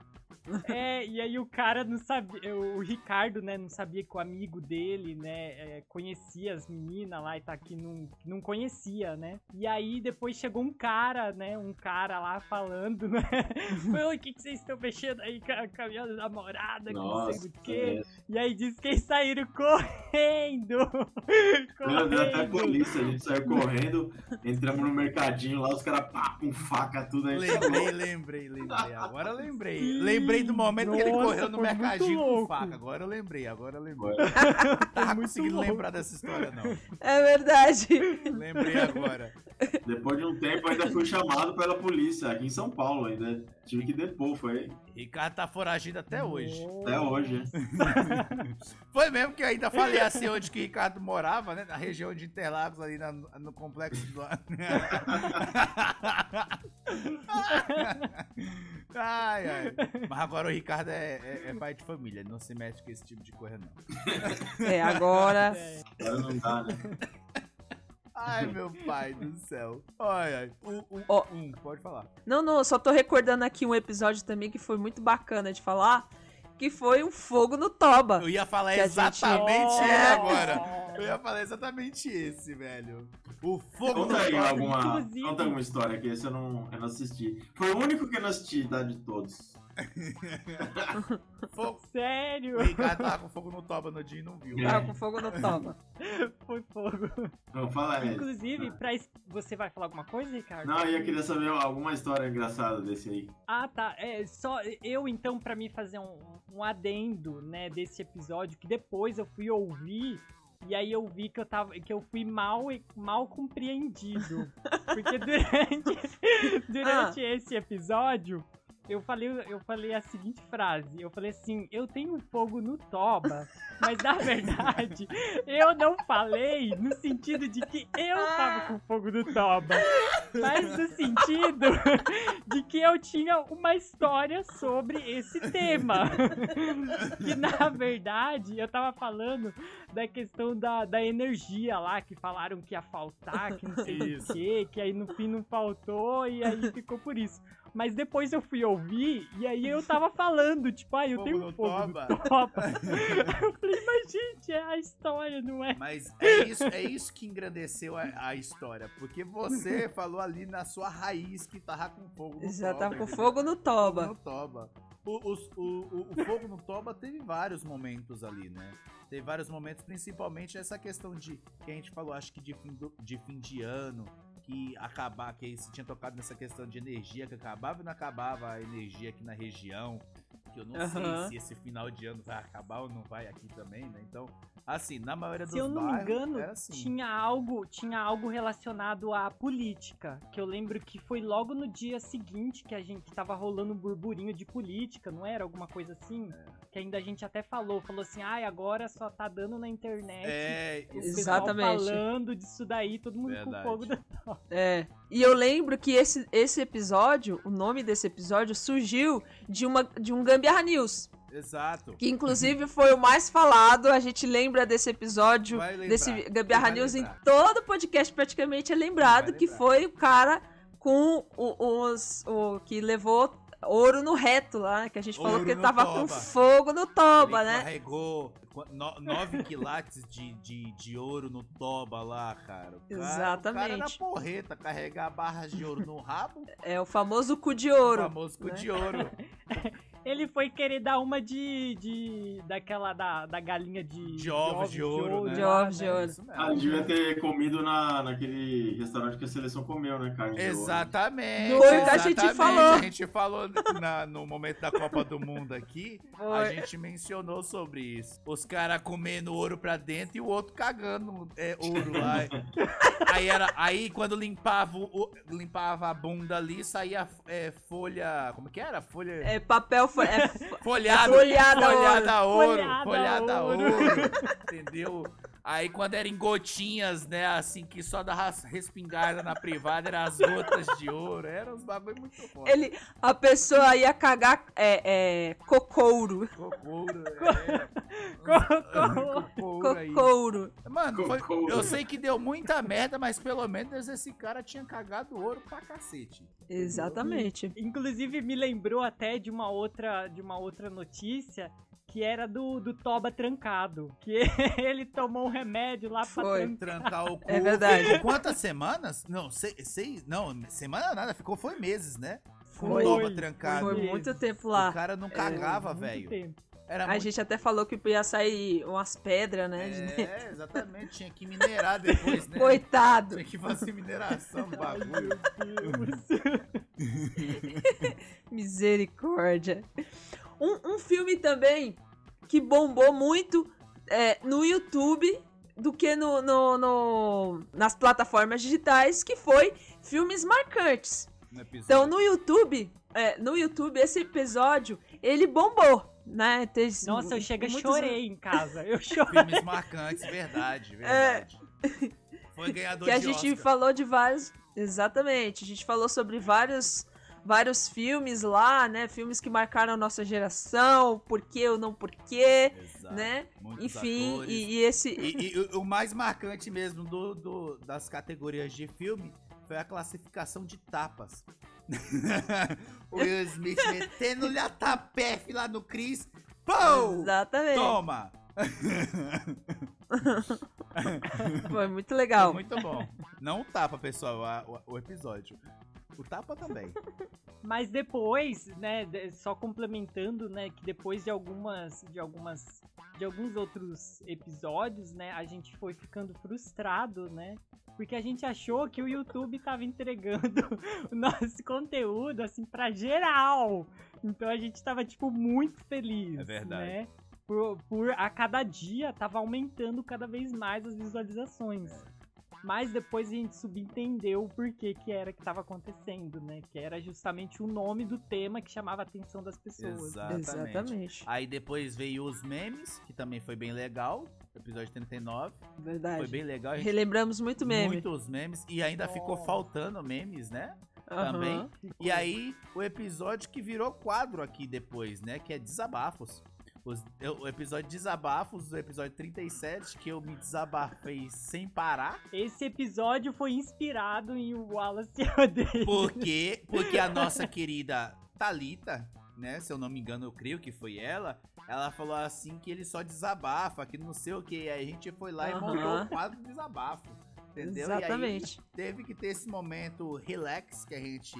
*laughs* é, e aí o cara não sabia, o Ricardo, né, não sabia que o amigo dele, né, é, conhecia as meninas lá e tá aqui, não, que não conhecia, né? E aí depois chegou um cara, né, um cara lá falando, né? *laughs* Foi, Oi, o que, que vocês estão mexendo aí com a, com a minha namorada, que não sei Nossa, do quê. é. E aí diz que eles saíram *laughs* correndo. Deus, até correndo. polícia, a gente saiu correndo, entramos no mercadinho lá, os caras pá, com faca, tudo aí. Lembrei, lembrei, lembrei. Agora eu lembrei. Lembrei do momento que ele Nossa, correu no mercadinho com faca. Agora eu lembrei, agora eu lembrei. Foi. Tava muito conseguindo louco. lembrar dessa história, não. É verdade. Lembrei agora. Depois de um tempo, ainda fui chamado pela polícia, aqui em São Paulo ainda. Tive que depor, foi Ricardo tá foragido até hoje. até hoje. *laughs* Foi mesmo que eu ainda falei assim onde que o Ricardo morava, né? Na região de Interlagos, ali na- no complexo do. *laughs* ai, ai. Mas agora o Ricardo é, é- é pai de família, não se mete com esse tipo de coisa, não. É, agora. É, Agora não dá, né? Ai, meu pai do céu. Ai, ai. O, o, Ó. um, pode falar. Não, não, eu só tô recordando aqui um episódio também que foi muito bacana de falar, que foi um fogo no toba. Eu ia falar gente- exatamente Oh! ele agora. Eu ia falar exatamente esse, velho. O fogo no Conta aí toba. alguma, Inclusive- conta alguma história que esse eu não, eu não assisti. Foi o único que eu não assisti, tá? De todos. *laughs* Fogo. Sério? O Ricardo tava com fogo no toba no dia e não viu. Tava com fogo no toba. *laughs* Foi fogo. Não, fala aí. Inclusive, pra... es- você vai falar alguma coisa, Ricardo? Não, eu queria saber alguma história engraçada desse aí. Ah, tá. É, só eu então pra mim fazer um, um adendo, né, desse episódio que depois eu fui ouvir e aí eu vi que eu tava que eu fui mal mal compreendido. Porque durante *laughs* durante esse episódio eu falei, eu falei a seguinte frase. Eu falei assim, eu tenho fogo no toba, mas na verdade eu não falei no sentido de que eu tava com fogo no toba, mas no sentido de que eu tinha uma história sobre esse tema. que na verdade eu tava falando da questão da, da energia lá, que falaram que ia faltar, que não sei o quê, que aí no fim não faltou e aí ficou por isso. Mas depois eu fui ouvir e aí eu tava falando, tipo, ah, eu Fogo tenho no fogo toba. no toba. eu falei, mas gente, é a história, não é? Mas é isso, é isso que engrandeceu a, a história. Porque você *laughs* falou ali na sua raiz que tava com fogo no Já toba. tava com fogo no Fogo toba. no toba. O, os- o, o, o fogo no toba teve vários momentos ali, né? Teve vários momentos, principalmente essa questão de que a gente falou, acho que de fim, do- de fim de ano, que acabar, que se tinha tocado nessa questão de energia, que acabava e não acabava a energia aqui na região. Que eu não Aham. sei se esse final de ano vai acabar ou não vai aqui também, né? Então, assim, na maioria dos Se eu não me bairros, engano, era assim. tinha algo, tinha algo relacionado à política, que eu lembro que foi logo no dia seguinte que a gente tava rolando um burburinho de política, não era alguma coisa assim? É. Que ainda a gente até falou, falou assim: "Ai, agora só tá dando na internet". É, o pessoal Exatamente. falando disso daí, todo mundo Verdade. com fogo da É. E eu lembro que esse, esse episódio, o nome desse episódio, surgiu de, uma, de um Gambiarra News. exato. Que inclusive foi o mais falado. A gente lembra desse episódio, lembrar, desse Gambiarra News em todo podcast praticamente é lembrado. Que foi o cara com o, os, o que levou ouro no reto lá. Que a gente falou Ouro que ele tava com toba. fogo no toba, Ele né? carregou 9 quilates de, de, de ouro no toba lá, cara. O cara- O cara Exatamente. era porreta, carregar barras de ouro no rabo, É o famoso cu de o ouro. famoso cu né? de ouro. *laughs* Ele foi querer dar uma de. de daquela da, da galinha de. De ovos de ouro, né? De lá, ovos de né? ouro. Isso mesmo. Ah, ele devia ter comido na, naquele restaurante que a seleção comeu, né, carne de ouro. Exatamente. Foi o que a gente exatamente. falou. A gente falou na- no momento da Copa do Mundo aqui. A Foi. gente mencionou sobre isso. Os caras comendo ouro pra dentro e o outro cagando é, ouro lá. *laughs* aí, era, aí quando limpava, o- limpava a bunda ali, saía é, folha. Como que era? Folha. É papel. É, fo- Folhada, Folhada folhada ouro, Folhada folhada ouro. ouro, *laughs* entendeu? Aí quando era em gotinhas, né, assim, que só dava respingada na privada, eram as gotas de ouro, eram uns bagulho muito foda. ele, a pessoa ia cagar é, é, cocouro. Cocouro, Cocouro. é. Cocouro. Cocouro. Mano, foi- eu sei que deu muita merda, mas pelo menos esse cara tinha cagado ouro pra cacete. Exatamente. Inclusive me lembrou até de uma outra, de uma outra notícia que era do, do Toba trancado. Que *laughs* ele tomou um remédio lá pra Foi. trancar. Trancar o *laughs* cu. É verdade. Quantas semanas? Não, seis, seis. Não, semana nada, ficou foi meses, né? Com Foi. o toba Foi. trancado. Foi muito tempo O lá. cara não cagava, Muito velho. tempo. Era A muito... gente até falou que ia sair umas pedras, né? É, *laughs* exatamente. Tinha que minerar depois, né? Coitado. Tinha que fazer mineração do bagulho. Misericórdia. Um, um filme também que bombou muito é, no YouTube do que no, no- no- nas plataformas digitais, que foi filmes marcantes. No. Então no YouTube, é, no YouTube esse episódio ele bombou, né? Tem- Nossa, eu chega muitos- chorei em casa. Eu *laughs* chorei. Filmes marcantes, verdade, verdade. Foi ganhador É. que a de gente Oscar. falou de vários. Exatamente. A gente falou sobre vários, vários filmes lá, né? Filmes que marcaram a nossa geração, por quê ou não por quê, Exato. né? Muitos Enfim, e, e esse. E, e o- mais marcante mesmo do, do- das categorias de filme foi a classificação de tapas. o *laughs* Will Smith metendo-lhe a tapefe lá no Chris. Pô! Exatamente. Toma! *laughs* Foi muito Foi legal. muito bom. Não tapa, pessoal, a- o, o episódio. O tapa também. *laughs* Mas depois, né, só complementando, né, que depois de algumas, de algumas, de alguns outros episódios, né, a gente foi ficando frustrado, né, porque a gente achou que o YouTube tava entregando *laughs* o nosso conteúdo, assim, pra geral. Então a gente tava, tipo, muito feliz, É verdade. né, por, por a cada dia tava aumentando cada vez mais as visualizações. Mas depois a gente subentendeu o porquê que era que tava acontecendo, né? Que era justamente o nome do tema que chamava a atenção das pessoas. Exatamente. Exatamente. Aí depois veio os memes, que também foi bem legal. Episódio 39. Verdade. Foi bem legal. Relembramos muito meme. Muitos memes. E ainda ficou faltando memes, né? Também. E aí, o episódio que virou quadro aqui depois, né? Que é Desabafos. Os- eu- o episódio Desabafos, o episódio 37, que eu me desabafei sem parar. Esse episódio foi inspirado em o Wallace e Odeia. Porque, *laughs* porque a nossa querida Talita, né? Se eu não me engano, eu creio que foi ela. Ela falou assim que ele só desabafa, que não sei o que. Aí a gente foi lá e Aham. montou o quadro Desabafo. Entendeu? E aí, Exatamente. teve que ter esse momento relax que a gente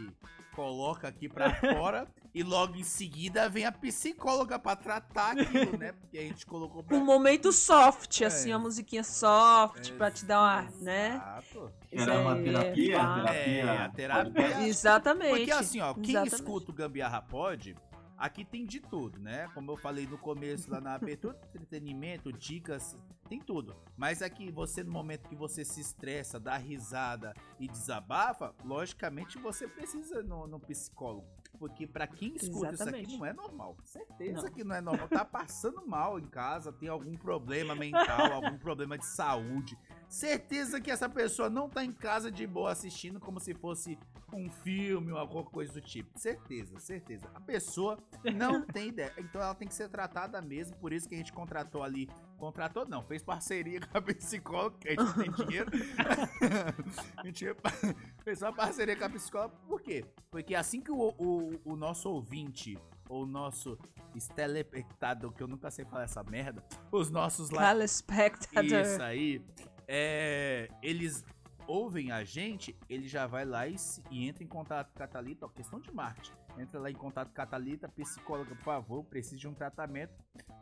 coloca aqui pra *laughs* fora e logo em seguida vem a psicóloga pra tratar aquilo, né? Porque a gente colocou pra Um momento soft, assim, É. a musiquinha soft, pra te dar uma, né? Exato. Era uma terapia, pá. terapia. É, a terapia. Exatamente. Porque assim, ó, quem Exatamente. escuta o Gambiarra Pod, aqui tem de tudo, né? Como eu falei no começo lá na abertura, *laughs* entretenimento, dicas, tem tudo. Mas aqui você, no momento que você se estressa, dá risada e desabafa, logicamente você precisa no, no psicólogo. Porque pra quem escuta isso Exatamente. aqui não é normal. Certeza Não. que não é normal. Tá passando mal em casa, tem algum problema mental, *laughs* algum problema de saúde. Certeza que essa pessoa não tá em casa de boa assistindo como se fosse um filme ou alguma coisa do tipo. Certeza, certeza. A pessoa não *laughs* tem ideia. Então ela tem que ser tratada mesmo. Por isso que a gente contratou ali. Contratou não, fez parceria *laughs* com a psicóloga, que a gente tem dinheiro. *laughs* a gente fez uma parceria com a psicóloga. Por quê? Porque assim que o, o, o nosso ouvinte, ou o nosso telepectador, que eu nunca sei falar essa merda, os nossos lá. Telespectador. Isso aí. É, eles ouvem a gente, ele já vai lá e, se- e entra em contato com a Thalita, ó, questão de marketing. Entra lá em contato com a Thalita, psicóloga, por favor, preciso de um tratamento,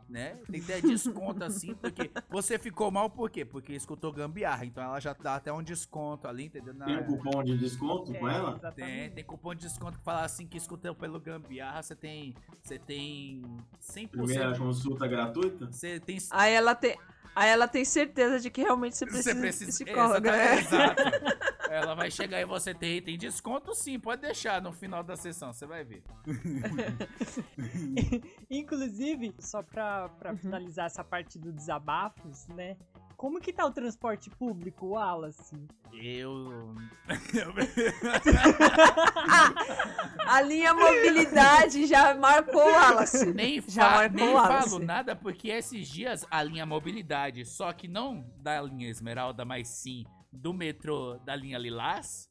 né? Tem que ter desconto assim, porque você ficou mal por quê? Porque escutou gambiarra, então ela já dá até um desconto ali, entendeu? Na- Tem um cupom de desconto com É, ela? tem, tem cupom de desconto que fala assim que escutou pelo gambiarra, você tem, você tem 100%. Primeira consulta gratuita? Você tem Aí ela tem. Aí ela tem certeza de que realmente você precisa, Você precisa. de psicóloga. Exata- *laughs* Exato. Ela vai chegar e você tem, tem desconto sim, pode deixar no final da sessão, você vai ver. *laughs* Inclusive, só pra, pra Uhum. finalizar essa parte do desabafos, né? Como que tá o transporte público, Wallace? Eu. *laughs* A linha mobilidade já marcou o Wallace. nem Já fa marcou nem Wallace. falo nada porque esses dias a linha mobilidade, só que não da linha Esmeralda, mas sim do metrô da linha Lilás,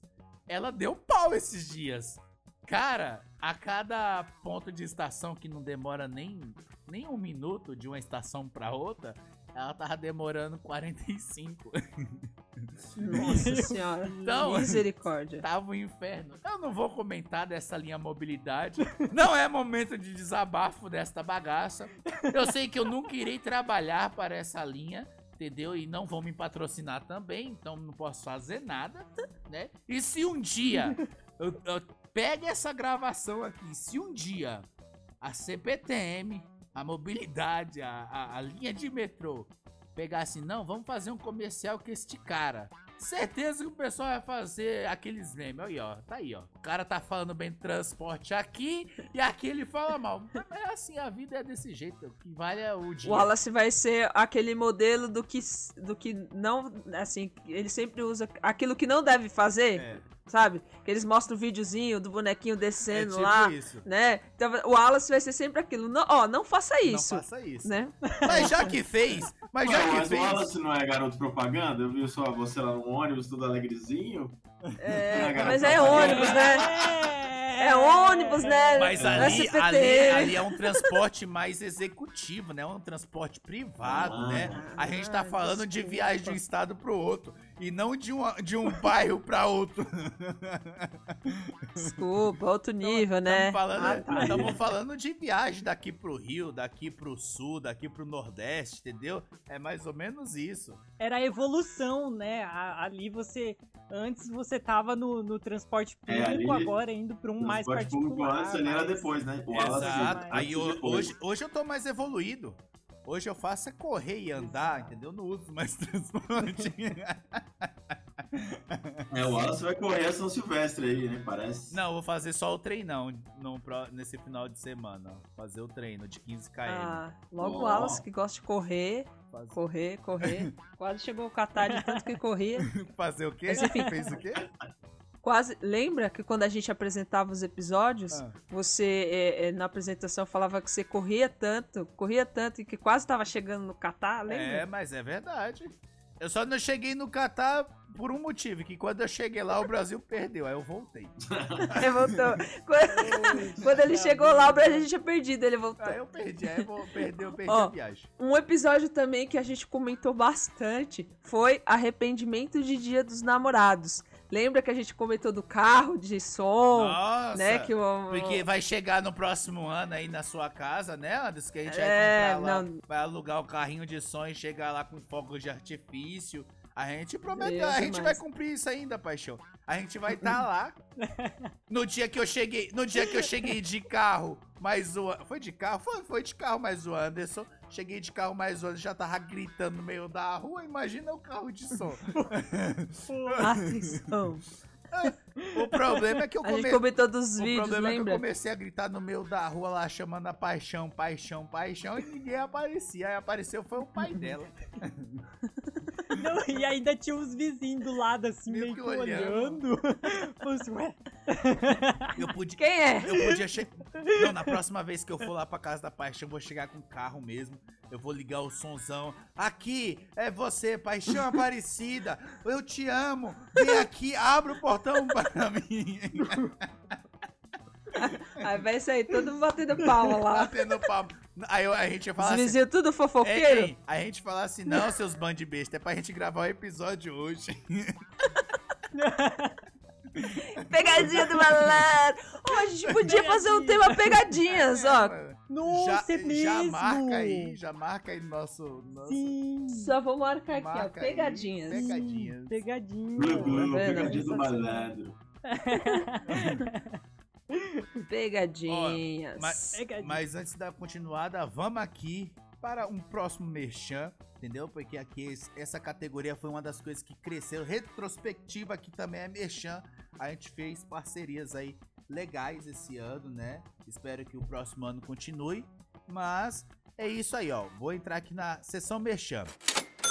ela deu pau esses dias. Cara, a cada ponto de estação que não demora nem, nem um minuto de uma estação pra outra, ela tava demorando 45. Nossa senhora. Então- Misericórdia. Tava um inferno. Eu não vou comentar dessa linha mobilidade. Não é momento de desabafo desta bagaça. Eu sei que eu nunca irei trabalhar para essa linha, entendeu? E não vão me patrocinar também, então não posso fazer nada, né? E se um dia eu, eu pego essa gravação aqui, se um dia a CPTM, a mobilidade, a, a, a linha de metrô pegar assim, não, vamos fazer um comercial com este cara. Certeza que o pessoal vai fazer aqueles memes. Aí, ó. Tá aí, ó. O cara tá falando bem de transporte aqui e aqui ele fala mal. Mas é assim, a vida é desse jeito. O que vale é o O dia. Wallace vai ser aquele modelo do que, do que não. Assim, ele sempre usa aquilo que não deve fazer, É, sabe? Que eles mostram o videozinho do bonequinho é descendo tipo lá, isso. né? Então o Wallace vai ser sempre aquilo. Não, ó, não faça isso, Não faça isso. né? Mas já que fez, mas já Ué, que mas o fez. Wallace não é garoto propaganda? Eu vi só você lá no ônibus, todo alegrezinho. É, cara, mas é ônibus, né? É ônibus, né? Mas Não é ali, ali, ali é um transporte mais executivo, né? Um transporte privado, Ah. né? A gente tá falando de viagem de um estado pro outro e não de um, de um bairro pra outro. Desculpa, outro nível, né? Estamos falando, Ah, tá. falando de viagem daqui pro Rio, daqui pro Sul, daqui pro Nordeste, entendeu? É mais ou menos isso. Era a evolução, né? Ali você. Antes você tava no, no transporte É, público, ali- agora indo pra um mais Transporte público particular. antes ali era depois, né? O Exato. Aí hoje, hoje eu tô mais evoluído. Hoje eu faço é correr e andar, entendeu? Não uso mais *laughs* transporte. É, o Wallace vai correr a São Silvestre aí, né? Parece. Não, eu vou fazer só o treinão no, nesse final de semana. ó. Fazer o treino de 15 km. Ah, logo o Ó. Wallace que gosta de correr, Fazer, correr, correr. *laughs* Quase chegou o Catar de tanto que corria. fazer o quê? Mas enfim. Fez o quê? Quase. Lembra que quando a gente apresentava os episódios, Ah. você é, é, na apresentação falava que você corria tanto, corria tanto e que quase estava chegando no Catar, É, lembra? mas é verdade. Eu só não cheguei no Catar por um motivo, que quando eu cheguei lá o Brasil perdeu, aí eu voltei. *laughs* Ele voltou. Quando, quando ele chegou lá, o Brasil já tinha perdido, ele voltou. Aí eu perdi, aí eu vou- perdi, eu perdi Ó. a viagem. Um episódio também que a gente comentou bastante foi arrependimento de Dia dos Namorados. Lembra que a gente comentou do carro de som, Nossa! né? Que o, Porque vai chegar no próximo ano aí na sua casa, né, Anderson? Que a gente É, vai comprar lá, não. vai alugar o carrinho de som e chegar lá com fogos de artifício. A gente prometeu, Deus a gente demais. vai cumprir isso ainda, paixão. A gente vai estar *laughs* lá. No dia que eu cheguei, no dia que eu cheguei de carro, mais o foi de carro, foi, foi de carro mais o Anderson. Cheguei de carro mais Anderson, já tava gritando no meio da rua. Imagina o carro de som. Atenção. *laughs* O problema é que eu comecei comentou dos O vídeos, problema é que eu lembra? comecei a gritar no meio da rua lá, chamando a paixão, paixão, paixão, e ninguém aparecia. Aí apareceu foi o pai dela. *laughs* Não, e ainda tinha uns vizinhos do lado, assim, Meio meio que olhando. *laughs* Falei assim, ué, Eu podia. Quem é? Eu podia chegar. Não, na próxima vez que eu for lá pra casa da paixão, eu vou chegar com o carro mesmo. Eu vou ligar o sonzão. Aqui é você, paixão Aparecida. Eu te amo. Vem aqui, abre o portão *laughs* para mim. Aí vai sair todo mundo batendo palma lá. Batendo palma. Aí a gente ia Os falar assim. vizinhos tudo É, fofoqueiro. ei, a gente falar assim, não, seus band de besta, é pra gente gravar o episódio hoje. *laughs* Pegadinha do malandro. Ô, a gente podia fazer um tema pegadinhas, ó. *laughs* nossa, é já, mesmo. já marca aí, já marca aí nosso. nosso Sim. Só vou marcar aqui, marca ó. aí, Pegadinhas. Pegadinhas. Pegadinha. Tá vendo? pegadinha do malandro. *laughs* *laughs* Pegadinhas. Mas, Pegadinha. mas antes da continuada, vamos aqui para um próximo merchan, entendeu? Porque aqui es- essa categoria foi uma das coisas que cresceu. Retrospectiva aqui também é merchan. A gente fez parcerias aí legais esse ano, né? Espero que o próximo ano continue. Mas é isso aí, ó. Vou entrar aqui na seção merchan.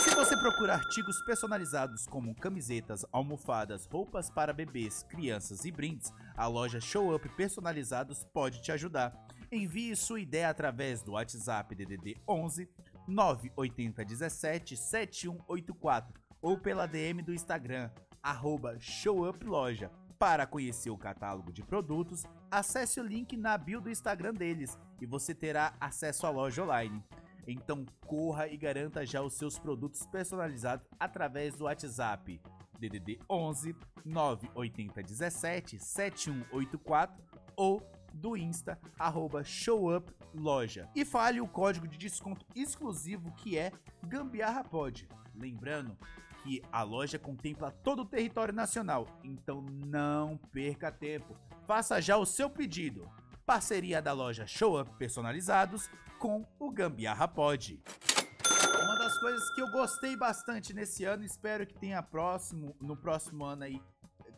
Se você procura artigos personalizados como camisetas, almofadas, roupas para bebês, crianças e brindes, a loja Show Up Personalizados pode te ajudar. Envie sua ideia através do WhatsApp DDD 11 980 17 7184 ou pela DM do Instagram ShowUpLoja. Para conhecer o catálogo de produtos, acesse o link na bio do Instagram deles e você terá acesso à loja online. Então corra e garanta já os seus produtos personalizados através do WhatsApp DDD 11 980 17 7184 ou do Insta arroba showuploja e fale o código de desconto exclusivo que é GambiarraPod. Lembrando que a loja contempla todo o território nacional, então não perca tempo. Faça já o seu pedido. Parceria da loja Show Up Personalizados com o Gambiarra Pod. Uma das coisas que eu gostei bastante nesse ano, espero que tenha próximo, no próximo ano aí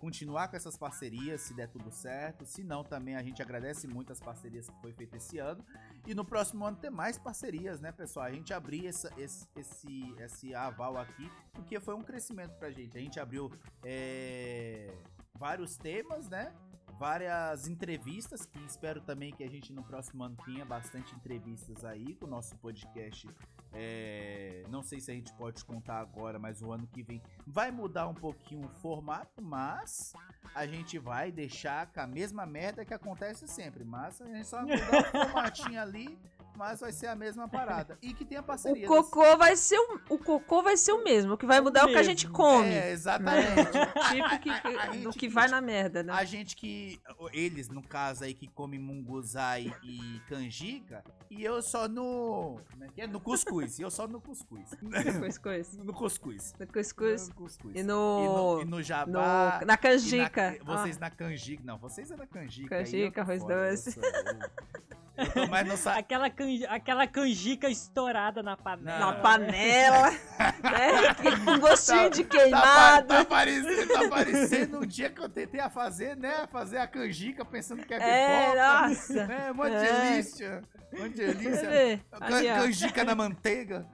continuar com essas parcerias, se der tudo certo. Se não, também a gente agradece muito as parcerias que foi feito esse ano. E no próximo ano ter mais parcerias, né, pessoal? A gente abrir essa, esse, esse, esse aval aqui, porque foi um crescimento pra gente. A gente abriu é, vários temas, né? Várias entrevistas, que espero também que a gente no próximo ano tenha bastante entrevistas aí com o nosso podcast. É, não sei se a gente pode contar agora, mas o ano que vem vai mudar um pouquinho o formato, mas a gente vai deixar com a mesma merda que acontece sempre. Mas a gente só vai mudar o *laughs* formatinho ali, mas vai ser a mesma parada. E que tenha *laughs* O parceria. cocô vai ser o, o cocô vai ser o mesmo. O que vai mudar é o que a gente come. É, exatamente. *laughs* Tipo que, que- A do gente que que- vai na merda, né? A gente que. Eles, no caso aí, que come munguzai e canjica, e eu só no. Como é que é? No cuscuz. E eu só no cuscuz. *laughs* Cuscuz. No cuscuz. No cuscuz. No cuscuz. E E no. no, e no no- jabá. na e canjica. na- vocês na canjica. Não, vocês é na canjica. Canjica, arroz eu doce. sou- eu- Eu tô mais no sa... Aquela, canji- aquela canjica estourada na panela. Na panela, *laughs* né? Com gostinho de Tá, queimado. tá parecendo, tá parecendo um dia que eu tentei a fazer, né? Fazer a canjica pensando que é É, pipoca. nossa. né? Uma É. delícia. Uma delícia. Can- ó. canjica na manteiga.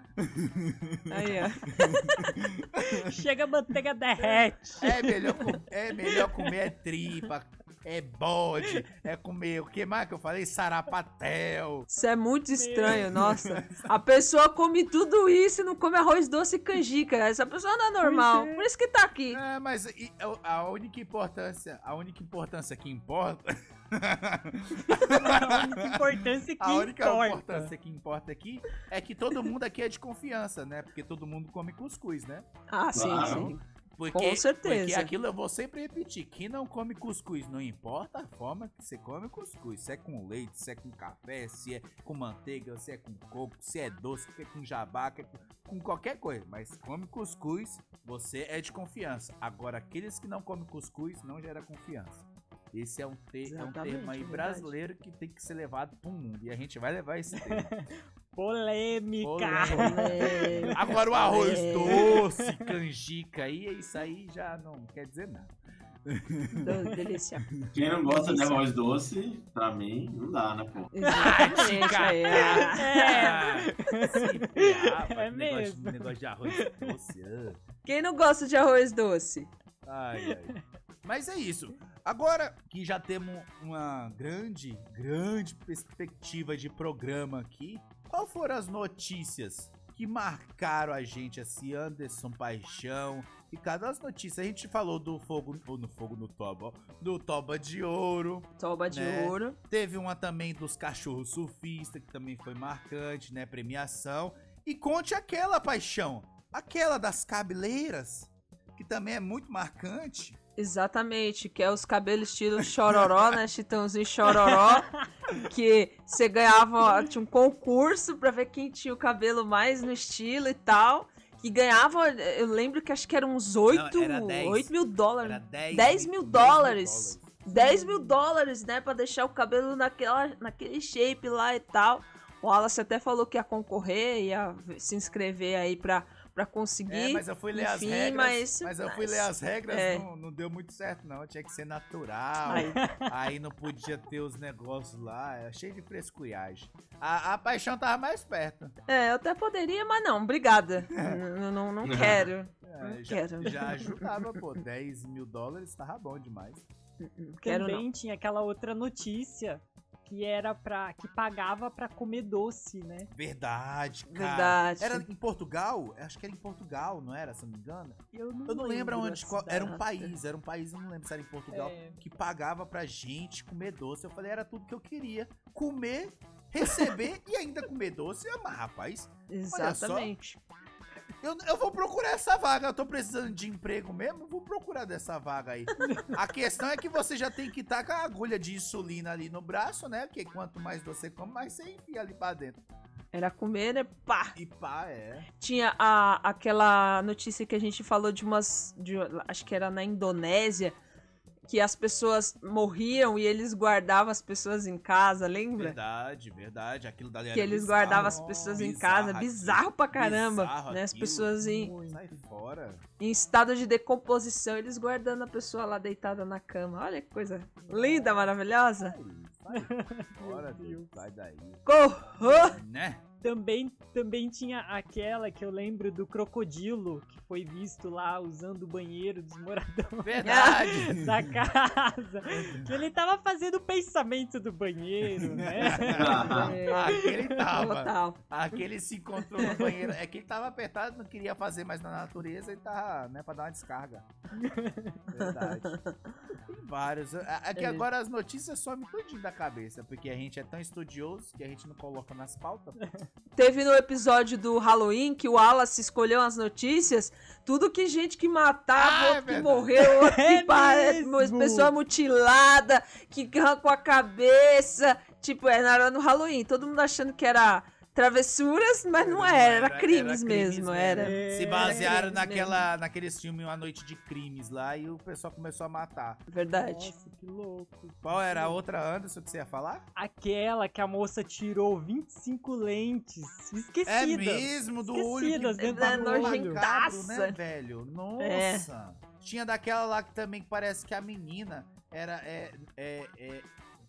Aí, ó. Chega a manteiga derrete. É melhor, com- é melhor comer é tripa, é bode, é comer o que mais que eu falei? Sarapatel. Isso é muito estranho, nossa. A pessoa come tudo isso e não come arroz doce e canjica. Essa pessoa não é normal. Por isso que tá aqui. É, mas e- a única importância, a única importância que importa, A única importância que *laughs* a única importa. importância que importa aqui é que todo mundo aqui é de confiança, né? Porque todo mundo come cuscuz, né? Ah, sim, Claro. sim. Porque, Com certeza. Porque aquilo eu vou sempre repetir. Quem não come cuscuz, não importa a forma que você come cuscuz. Se é com leite, se é com café, se é com manteiga, se é com coco, se é doce, se é com jabá, que é com, qualquer coisa. Mas come cuscuz, você é de confiança. Agora, aqueles que não comem cuscuz, não gera confiança. Esse é um, te- é um termo aí verdade. brasileiro que tem que ser levado para o mundo. E a gente vai levar esse termo. *laughs* Polêmica. Polêmica. É, Agora o arroz É. doce, canjica aí, isso aí já não quer dizer nada. do- delícia. Quem não gosta de arroz doce, pra mim, não dá, né, pô? Exatamente. É. é É negócio, mesmo. negócio de arroz doce. ah. Quem não gosta de arroz doce? Ai, ai. Mas é isso. Agora que já temos uma grande, grande perspectiva de programa aqui, qual foram as notícias que marcaram a gente, assim, Anderson Paixão? E cada as notícias, a gente falou do fogo, ou no fogo no toba, do toba de ouro, Toba de Né? ouro. Teve uma também dos cachorros surfistas, que também foi marcante, né? Premiação. E conte aquela paixão, aquela das cabeleiras, que também é muito marcante. Exatamente, que é os cabelos estilo chororó, né? Chitãozinho chororó. Que você ganhava, tinha um concurso pra ver quem tinha o cabelo mais no estilo e tal. Que ganhava, eu lembro que acho que eram uns 8, Não, era 10. 8 mil dólares. Era 10, 10 mil dólares. 10 mil dólares, né? Pra deixar o cabelo naquela, naquele shape lá e tal. O Wallace até falou que ia concorrer, ia se inscrever aí pra, pra conseguir. É, mas eu fui ler as Enfim, regras. mas- Mas, eu fui mas- ler as regras, é. não, não deu muito certo, não. Tinha que ser natural. Aí. *laughs* Aí não podia ter os negócios lá. É cheio de frescuragem. A, a paixão tava mais perto. É, eu até poderia, mas não, obrigada. *laughs* N- não, não quero. É, Não já, quero. já *laughs* ajudava, pô. 10 mil dólares tava bom demais. Não quero Também não. tinha aquela outra notícia que era pra. que pagava pra comer doce, né? Verdade, cara. Verdade. Era em Portugal? Acho que era em Portugal, não era, se eu não me engano? Eu não, Eu não lembro da onde. qual- era um país, era um país, eu não lembro se era em Portugal, É. que pagava pra gente comer doce. Eu falei, era tudo que eu queria. Comer, receber *laughs* e ainda comer doce. Mas, rapaz, Exatamente. Eu, eu vou procurar essa vaga. Eu tô precisando de emprego mesmo, vou procurar dessa vaga aí. *laughs* A questão é que você já tem que estar com a agulha de insulina ali no braço, né? Porque quanto mais você come, mais você enfia ali pra dentro. Era comer, né? Pá! E pá, é. Tinha a, aquela notícia que a gente falou de umas. De, acho que era na Indonésia. Que as pessoas morriam e eles guardavam as pessoas em casa, lembra? Verdade, verdade. Aquilo dali era Que eles bizarro. guardavam as pessoas em casa. Bizarro Bizarro pra caramba. Bizarro né? As aquilo. pessoas em, Sai fora. em estado de decomposição, eles guardando a pessoa lá deitada na cama. Olha que coisa linda, maravilhosa. Sai fora, *laughs* Meu Deus. Sai daí. Corro! Né? Também, também tinha aquela que eu lembro do crocodilo que foi visto lá usando o banheiro dos moradores *laughs* Verdade. da casa. Que ele tava fazendo o pensamento do banheiro, né? É, *laughs* Aquele tava. total. Aquele se encontrou no banheiro. É que ele tava apertado, não queria fazer mais na natureza e tava, né, pra dar uma descarga. Verdade. Tem vários. É é que É. agora as notícias somem tudinho da cabeça, porque a gente é tão estudioso que a gente não coloca nas pautas. Teve no episódio do Halloween que o Wallace escolheu as notícias, tudo que gente que matava, Ah, é outro que verdade. morreu, outro *laughs* É que pa- mesmo. pessoa mutilada, que arrancou a cabeça. Tipo, era no Halloween, todo mundo achando que era travessuras, mas não, Não era, era, era era crimes crimes mesmo, mesmo. era. É, Se era basearam crimes naquela, naqueles filmes A Noite de Crimes lá e o pessoal começou a matar. Verdade. Nossa, que louco. Qual era a outra, Anderson, que você ia falar? Aquela que a moça tirou 25 lentes É esquecidas. mesmo, do olho. Esquecidas que- dentro É do olho. nojentaça. né, velho? Nossa. É. Tinha daquela lá que também parece que a menina era é, é, é,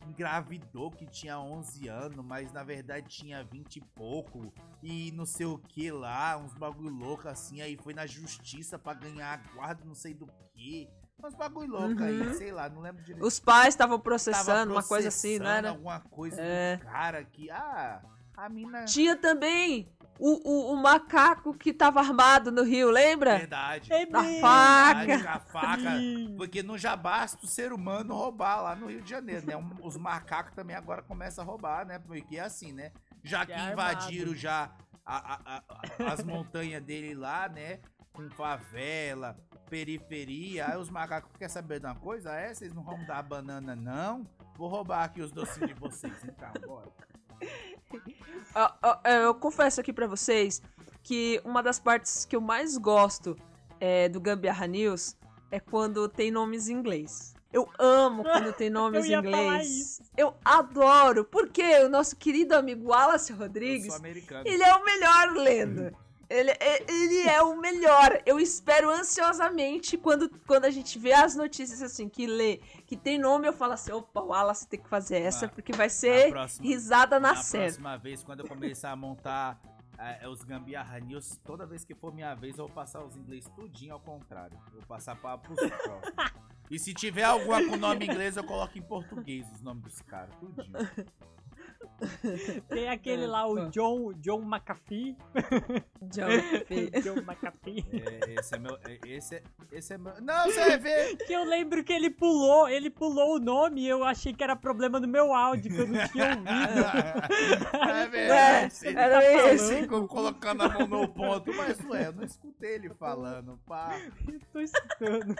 engravidou que tinha 11 anos, mas na verdade tinha 20 e pouco e não sei o que lá, uns bagulho louco assim, aí foi na justiça pra ganhar a guarda, não sei do que. Uns bagulho louco Uhum. aí, sei lá, não lembro direito. Os pais estavam Tava processando, uma coisa assim, não processando era? Alguma coisa É. do cara que, ah, a mina... Tinha também o, o, o macaco que tava armado no rio, lembra? Verdade. É Da faca. Verdade, a faca. Porque não já basta o ser humano roubar lá no Rio de Janeiro, né? Um- Os macacos também agora começam a roubar, né? Porque é assim, né? Já que É invadiram já a- a- a- as montanhas dele lá, né? Com favela, periferia. Aí os macacos querem saber de uma coisa? É, vocês não vão dar banana, não? Vou roubar aqui os docinhos de vocês. Então, bora. *laughs* É, eu confesso aqui pra vocês que uma das partes que eu mais gosto é, do Gambiarra News é quando tem nomes em inglês. Eu amo *laughs* quando tem nomes Eu em inglês. Eu adoro, porque o nosso querido amigo Wallace Eu Rodrigues, sou americano. ele é o melhor lendo. Ele, é- ele é o melhor. Eu espero ansiosamente quando, quando a gente vê as notícias assim, que lê, que tem nome, eu falo assim: opa, o Wallace tem que fazer essa, Ah, porque vai Na ser próxima- risada na, Na série. próxima vez, quando eu começar a montar é, os Gambiarra News, toda vez que for minha vez, eu vou passar os inglês tudinho ao contrário. Eu vou passar para pros próximos. E se tiver alguma com nome inglês, eu coloco em português os nomes dos caras, tudinho. Tem aquele É, lá, o. John, John McAfee. John *laughs* Fee. John McAfee. É, esse é meu. é, Esse é, esse é meu. Não, você vai ver! *laughs* Que eu lembro que ele pulou, ele pulou o nome e eu achei que era problema do meu áudio, que eu não tinha ouvido. *laughs* É verdade. É, era tá falando, esse. ficou colocando a mão no ponto, mas ué, eu não escutei ele falando, pá. Eu tô escutando.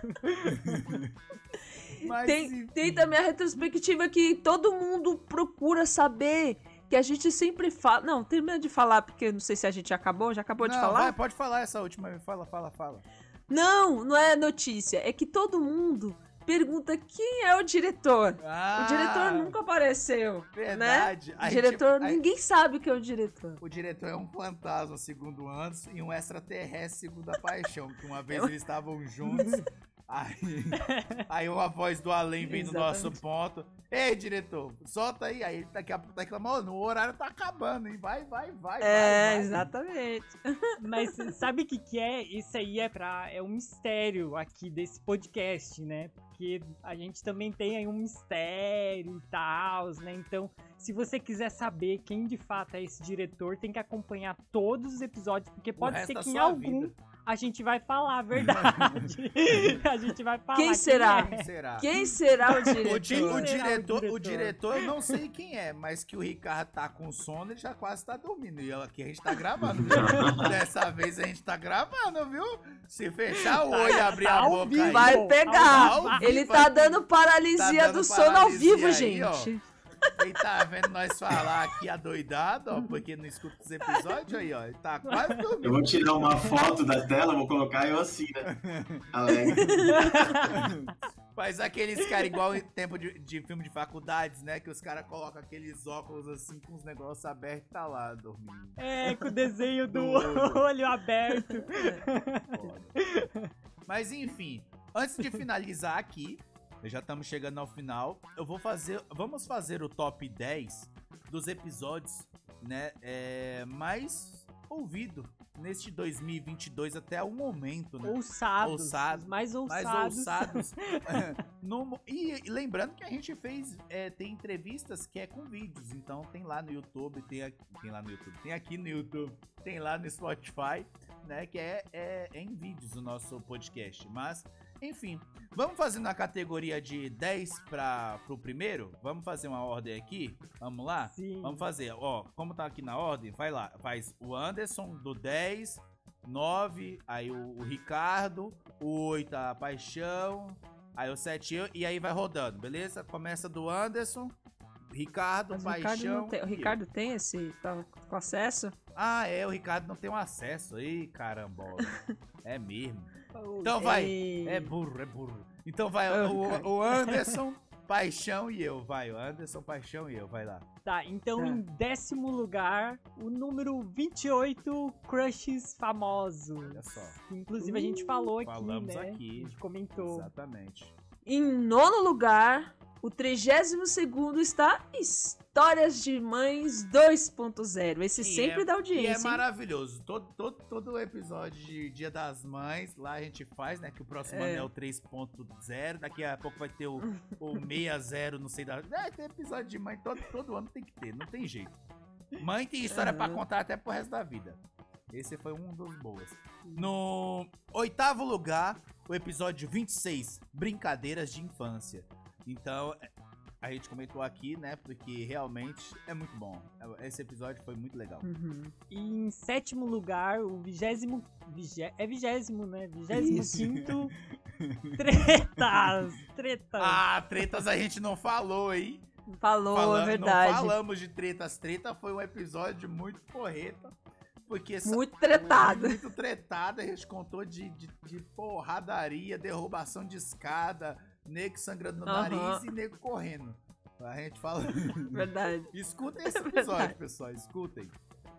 Mas Tem, tem também a retrospectiva que todo mundo procura saber. Que a gente sempre fala. Não, termina de falar, porque não sei se a gente acabou. Já acabou de Não, falar? vai, pode falar essa última. Fala, fala, fala. Não, não é notícia. É que todo mundo pergunta quem é o diretor. Ah, o diretor nunca apareceu. Verdade. Né? O gente- diretor, a- ninguém sabe quem é o diretor. O diretor é um fantasma, segundo Anderson, e um extraterrestre, segundo a Paixão. Que uma vez eles estavam juntos. *laughs* Aí, *laughs* aí uma voz do além vem no nosso ponto. Ei, diretor, solta aí. Aí ele daqui a pouco tá reclamando, "Ô, o horário tá acabando, hein? Vai, vai, vai. É, vai, vai. exatamente. *laughs* Mas sabe o que, que é? Isso aí é pra. É um mistério aqui desse podcast, né? Porque a gente também tem aí um mistério e tal, né? Então, se você quiser saber quem de fato é esse diretor, tem que acompanhar todos os episódios, porque pode ser que em algum vida. A gente vai falar a verdade. *laughs* a gente vai falar. Quem será? é. Quem será? Quem será o *laughs* O, di- diretor? o será o diretor, o diretor? diretor, eu não *laughs* sei quem é, mas que o Ricardo tá com sono, ele já quase tá dormindo. E aqui a gente tá gravando. viu? Dessa vez a gente tá gravando, viu? Se fechar o olho e abrir a ao boca vivo. aí. Vai Ao pegar. vivo Ele aqui. tá dando paralisia Tá dando do sono ao paralisia vivo, aí, ó. Quem tá vendo nós falar aqui adoidado, ó, porque não escuta os episódios aí, ó. Ele tá quase Eu dormindo. vou tirar uma foto da tela, vou colocar eu assim, né? Alegre. Faz aqueles caras igual em tempo de, de filme de faculdades, né? Que os caras colocam aqueles óculos assim com os negócios abertos e tá lá dormindo. É, com o desenho do Do olho aberto. Foda. Mas enfim, antes de finalizar aqui, já estamos chegando ao final. Eu vou fazer, vamos fazer o top 10 dos episódios, né, é, mais ouvido neste 2022 até o momento, né? Ousados. Ousados. os Mais mais ousados. ousados. *laughs* *laughs* No e, e lembrando que a gente fez, é, tem entrevistas que é com vídeos, então tem lá no YouTube, tem aqui, tem lá no YouTube, tem aqui no YouTube, tem lá no Spotify, né, que é, é, é em vídeos o nosso podcast. Mas, enfim, vamos fazer na categoria de 10 para o primeiro? Vamos fazer uma ordem aqui? Vamos lá? Sim. Vamos fazer, ó, como tá aqui na ordem, vai lá, faz o Anderson do 10, 9, aí o, o Ricardo, o 8 a Paixão, aí o 7 eu, e aí vai rodando, beleza? Começa do Anderson, Ricardo, Mas o Ricardo, Paixão. tem, o. Ricardo tem esse. tá com acesso? Ah, é, o Ricardo não tem um acesso. Ih, carambola. *laughs* é mesmo. Então vai. Ei. É burro, é burro. Então vai o, o Anderson, *laughs* Paixão e eu. Vai, o Anderson, Paixão e eu. Vai lá. Tá, então Tá. em décimo lugar, o número 28, Crushes Famosos. Olha só. Que, inclusive a gente falou aqui, falamos né? aqui. A gente comentou. Exatamente. Em nono lugar, o 32 está Histórias de Mães 2.0. Esse E sempre é- dá E é audiência. hein? maravilhoso. Todo, todo, todo episódio de Dia das Mães, lá a gente faz, né? Que o próximo É. ano é o 3.0. Daqui a pouco vai ter o, o 60, não sei da. É, tem episódio de mãe, todo, todo ano tem que ter, não tem jeito. Mãe tem história pra Aham. contar até pro resto da vida. Esse foi um dos boas. No oitavo lugar, o episódio 26, Brincadeiras de Infância. Então, a gente comentou aqui, né? Porque realmente é muito bom. Esse episódio foi muito legal. Uhum. E em sétimo lugar, o vigésimo. vigé- é vigésimo, né? Vigésimo Isso. quinto. *laughs* Tretas! Tretas! Ah, tretas a gente não falou, hein? Falou, Fala- é verdade. Não falamos de tretas. Treta foi um episódio muito porreta. Porque Muito tretado. Muito tretado. A gente contou de, de, de porradaria, derrubação de escada, nego sangrando no Aham. nariz e nego correndo. A gente fala. *laughs* Verdade. escutem *laughs* esse episódio, pessoal. Escutem.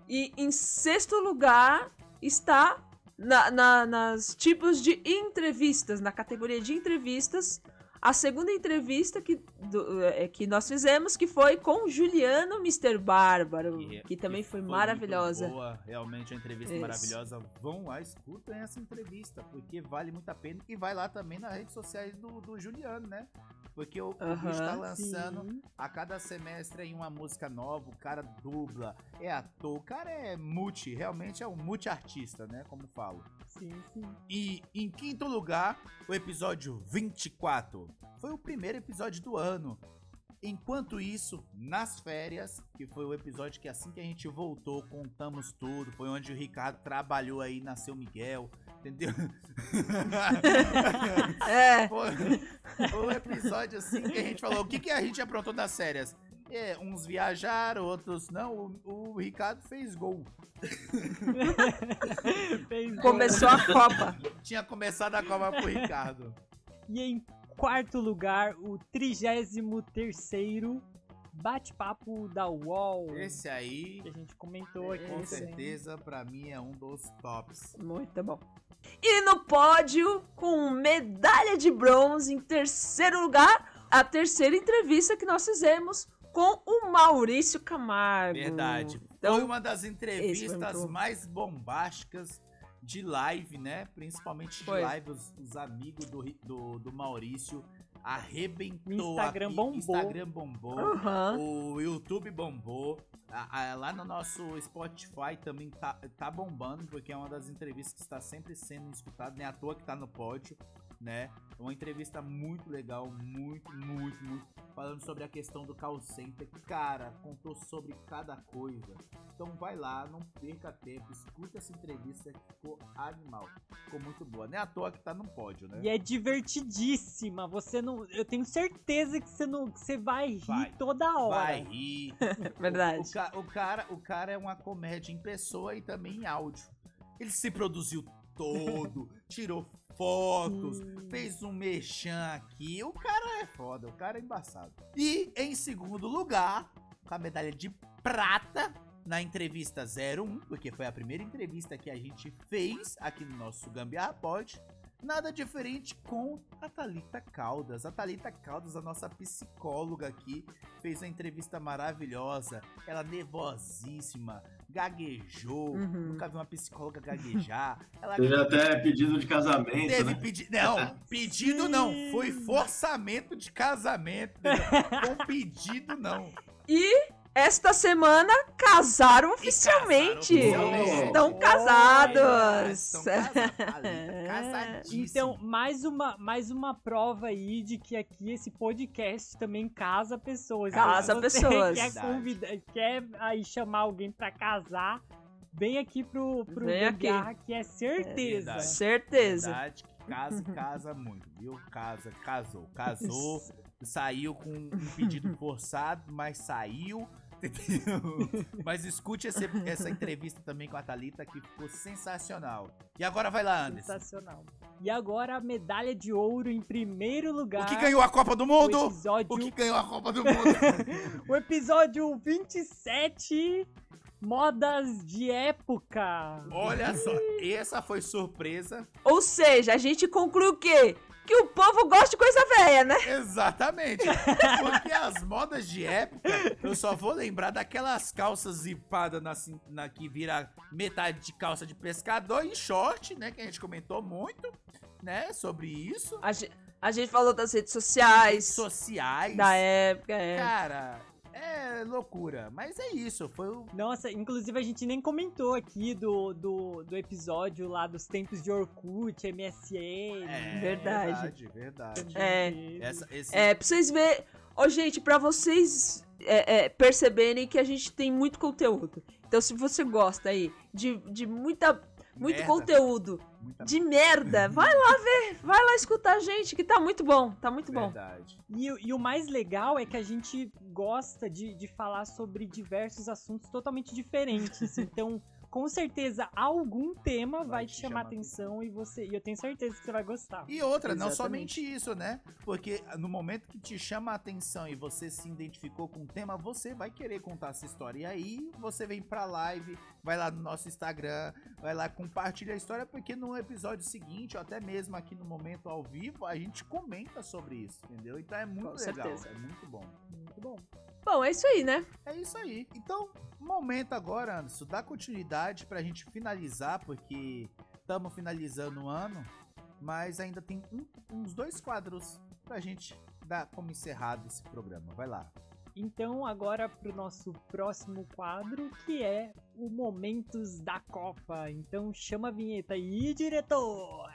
E em sexto lugar está na, na- nas tipos de entrevistas, na categoria de entrevistas, a segunda entrevista que, do- é, que nós fizemos, que foi com Juliano Mr. Bárbaro, que, também foi, muito maravilhosa. Boa, realmente a entrevista Isso. maravilhosa. Vão lá, escutem essa entrevista, porque vale muito a pena. E vai lá também nas redes sociais do, do Juliano, né? Porque o, o bicho tá Aham, lançando Sim. a cada semestre aí uma música nova, o cara dubla, é ator, o cara é multi, realmente é um multi-artista, né? Como falo. Sim, sim. E em quinto lugar, o episódio 24. Foi o primeiro episódio do ano. Enquanto isso, nas férias, que foi o episódio que assim que a gente voltou, contamos tudo. Foi onde o Ricardo trabalhou aí, nasceu Miguel, entendeu? *laughs* É, Foi foi um episódio assim que a gente falou: o que, que a gente aprontou nas férias? É, uns viajaram, outros não. O, o Ricardo fez gol. *laughs* Fez começou a Copa. Tinha começado a Copa pro Ricardo. E em quarto lugar, o 33º bate-papo da UOL. Esse aí, Que a gente comentou aqui. com aí. certeza, pra mim é um dos tops. Muito bom. E no pódio, com medalha de bronze em terceiro lugar, a terceira entrevista que nós fizemos com o Maurício Camargo. Verdade. Então, foi uma das entrevistas mais bombásticas de live, né? Principalmente de Foi. live, os, os amigos do, do, do Maurício arrebentou. O Instagram aqui. bombou. Instagram bombou. Aham. O YouTube bombou. A- a- lá no nosso Spotify também tá, tá bombando, porque é uma das entrevistas que está sempre sendo escutada, nem à toa que tá no pódio, né? Uma entrevista muito legal, muito, muito, muito. Falando sobre a questão do call center. Cara, contou sobre cada coisa. Então vai lá, não perca tempo, escuta essa entrevista que ficou animal. Ficou muito boa. Nem à toa que tá no pódio, né? E é divertidíssima. Você não. Eu tenho certeza que você não. que Você vai rir Vai. toda hora. Vai rir. *laughs* Verdade. O, o o cara, o cara é uma comédia em pessoa e também em áudio. Ele se produziu todo, *laughs* tirou fotos, Sim. fez um mexão aqui. O cara é foda, o cara é embaçado. E em segundo lugar, com a medalha de prata na entrevista 01, porque foi a primeira entrevista que a gente fez aqui no nosso Gambiarra Pod. Nada diferente com a Thalita Caldas. A Thalita Caldas, a nossa psicóloga aqui, fez uma entrevista maravilhosa. Ela nervosíssima, gaguejou. Uhum. Nunca vi uma psicóloga gaguejar. Ela Teve até pedido de casamento, Teve né? pedido. Não, pedido não. Foi forçamento de casamento. entendeu? *laughs* Com pedido não. E esta semana casaram oficialmente. oficialmente. Estão Olha, casados. *laughs* Casadíssimos. Então, mais uma, mais uma prova aí de que aqui esse podcast também casa pessoas. Casa você pessoas. Quer, convidar, quer aí chamar alguém pra casar, vem aqui pro, pro Vem aqui. Gambiarra, que é certeza. verdade. Certeza. Verdade, que casa *laughs* casa muito, viu? Casa, casou, casou, saiu com um pedido forçado, mas saiu. Entendeu? *laughs* Mas escute esse- essa entrevista também com a Thalita que ficou sensacional. E agora vai lá, Anderson. Sensacional. E agora a medalha de ouro em primeiro lugar. O que ganhou a Copa do o Mundo? episódio, O que ganhou a Copa do Mundo? *laughs* o episódio 27, modas de época. Olha só, essa foi surpresa. Ou seja, a gente conclui o quê? Que o povo gosta de coisa velha, né? Exatamente. Porque as modas de época, eu só vou lembrar daquelas calças zipadas na, na que vira metade de calça de pescador e short, né? Que a gente comentou muito, né? Sobre isso. A gente, a gente falou das redes sociais, Sociais. da época, é. Cara, é loucura. Mas é isso. Foi o. Nossa, inclusive a gente nem comentou aqui do, do, do episódio lá dos tempos de Orkut, MSN. É, *laughs* Verdade. Verdade, verdade. É. Essa, esse... É, pra vocês verem. Ô, gente, pra vocês é, é, perceberem que a gente tem muito conteúdo. Então, se você gosta aí de, de muita, muito merda, conteúdo muita de merda, vai lá ver, vai lá escutar a gente, que tá muito bom, tá muito bom. Verdade. E, o- e o mais legal é que a gente gosta de, de falar sobre diversos assuntos totalmente diferentes. *laughs* Então, com certeza, algum tema vai, te chamar atenção e você. E eu tenho certeza que você vai gostar. E outra, não Exatamente. somente isso, né? Porque no momento que te chama a atenção e você se identificou com o tema, você vai querer contar essa história. E aí você vem pra live, vai lá no nosso Instagram, vai lá, compartilha a história, porque no episódio seguinte, ou até mesmo aqui no momento ao vivo, a gente comenta sobre isso, entendeu? Então é muito Com legal, certeza. é muito bom. Muito bom. Bom, é isso aí, né? É isso aí. Então, momento agora, Anderson, dá continuidade pra gente finalizar, porque estamos finalizando o ano, mas ainda tem um- uns dois quadros pra gente dar como encerrado esse programa. Vai lá. Então, agora pro nosso próximo quadro, que é o Momentos da Copa. Então, chama a vinheta aí, diretor!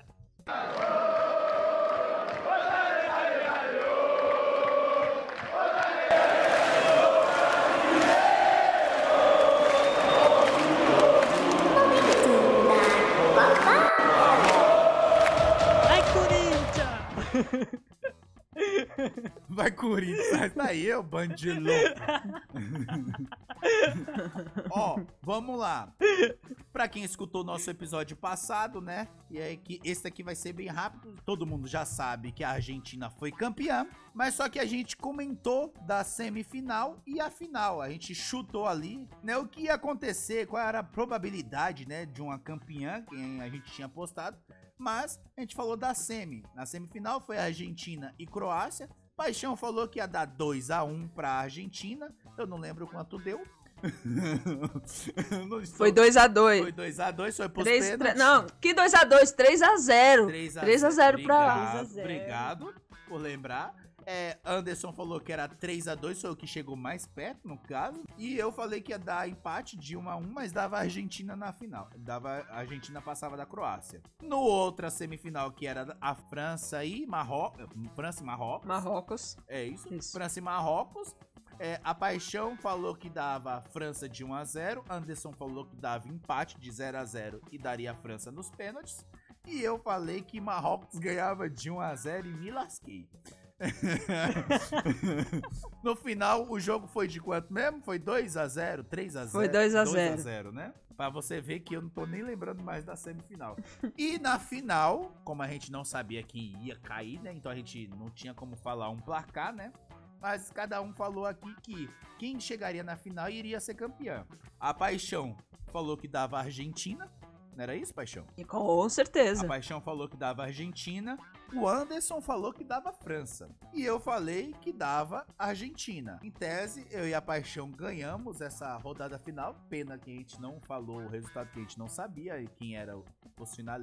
Vai, Corinthians! *laughs* *laughs* Vai, Corinthians. Tá aí, ô louco. *laughs* Ó, vamos lá. Pra quem escutou o nosso episódio passado, né? E aí que esse aqui vai ser bem rápido. Todo mundo já sabe que a Argentina foi campeã, mas só que a gente comentou da semifinal e a final. A gente chutou ali, né, o que ia acontecer, qual era a probabilidade, né, de uma campeã, quem a gente tinha apostado. Mas a gente falou da semi. Na semifinal foi Argentina e Croácia. Paixão falou que ia dar 2 a 1 pra Argentina. Eu não lembro quanto deu. *laughs* Foi 2x2. Foi 2x2, foi pros Três, pênaltis. tre- não, que 2x2? 3x0. 3 a 3 a 0 pra- 3 a 0. Obrigado por lembrar. É, Anderson falou que era 3x2, foi o que chegou mais perto, no caso. E eu falei que ia dar empate de 1 a 1 mas dava a Argentina na final. Dava, a Argentina passava da Croácia. No outra semifinal, que era a França e Marrocos. França e Marrocos. Marrocos. É isso. Isso. França e Marrocos. É, a Paixão falou que dava França de 1 a 0 Anderson falou que dava empate de 0 a 0 e daria a França nos pênaltis. E eu falei que Marrocos ganhava de 1 a 0 e me lasquei. *laughs* no final, o jogo foi de quanto mesmo? Foi 2 a 0 3 a 0 Foi 2 a 0. 2 a 0, né? Pra você ver que eu não tô nem lembrando mais da semifinal. E na final, como a gente não sabia quem ia cair, né? Então a gente não tinha como falar um placar, né? Mas cada um falou aqui que quem chegaria na final iria ser campeão. A Paixão falou que dava Argentina. Não era isso, Paixão? E com A certeza. Paixão falou que dava Argentina. O Anderson falou que dava França. E eu falei que dava Argentina. Em tese, eu e a Paixão ganhamos essa rodada final. Pena que a gente não falou o resultado que a gente não sabia. e Quem era os, final,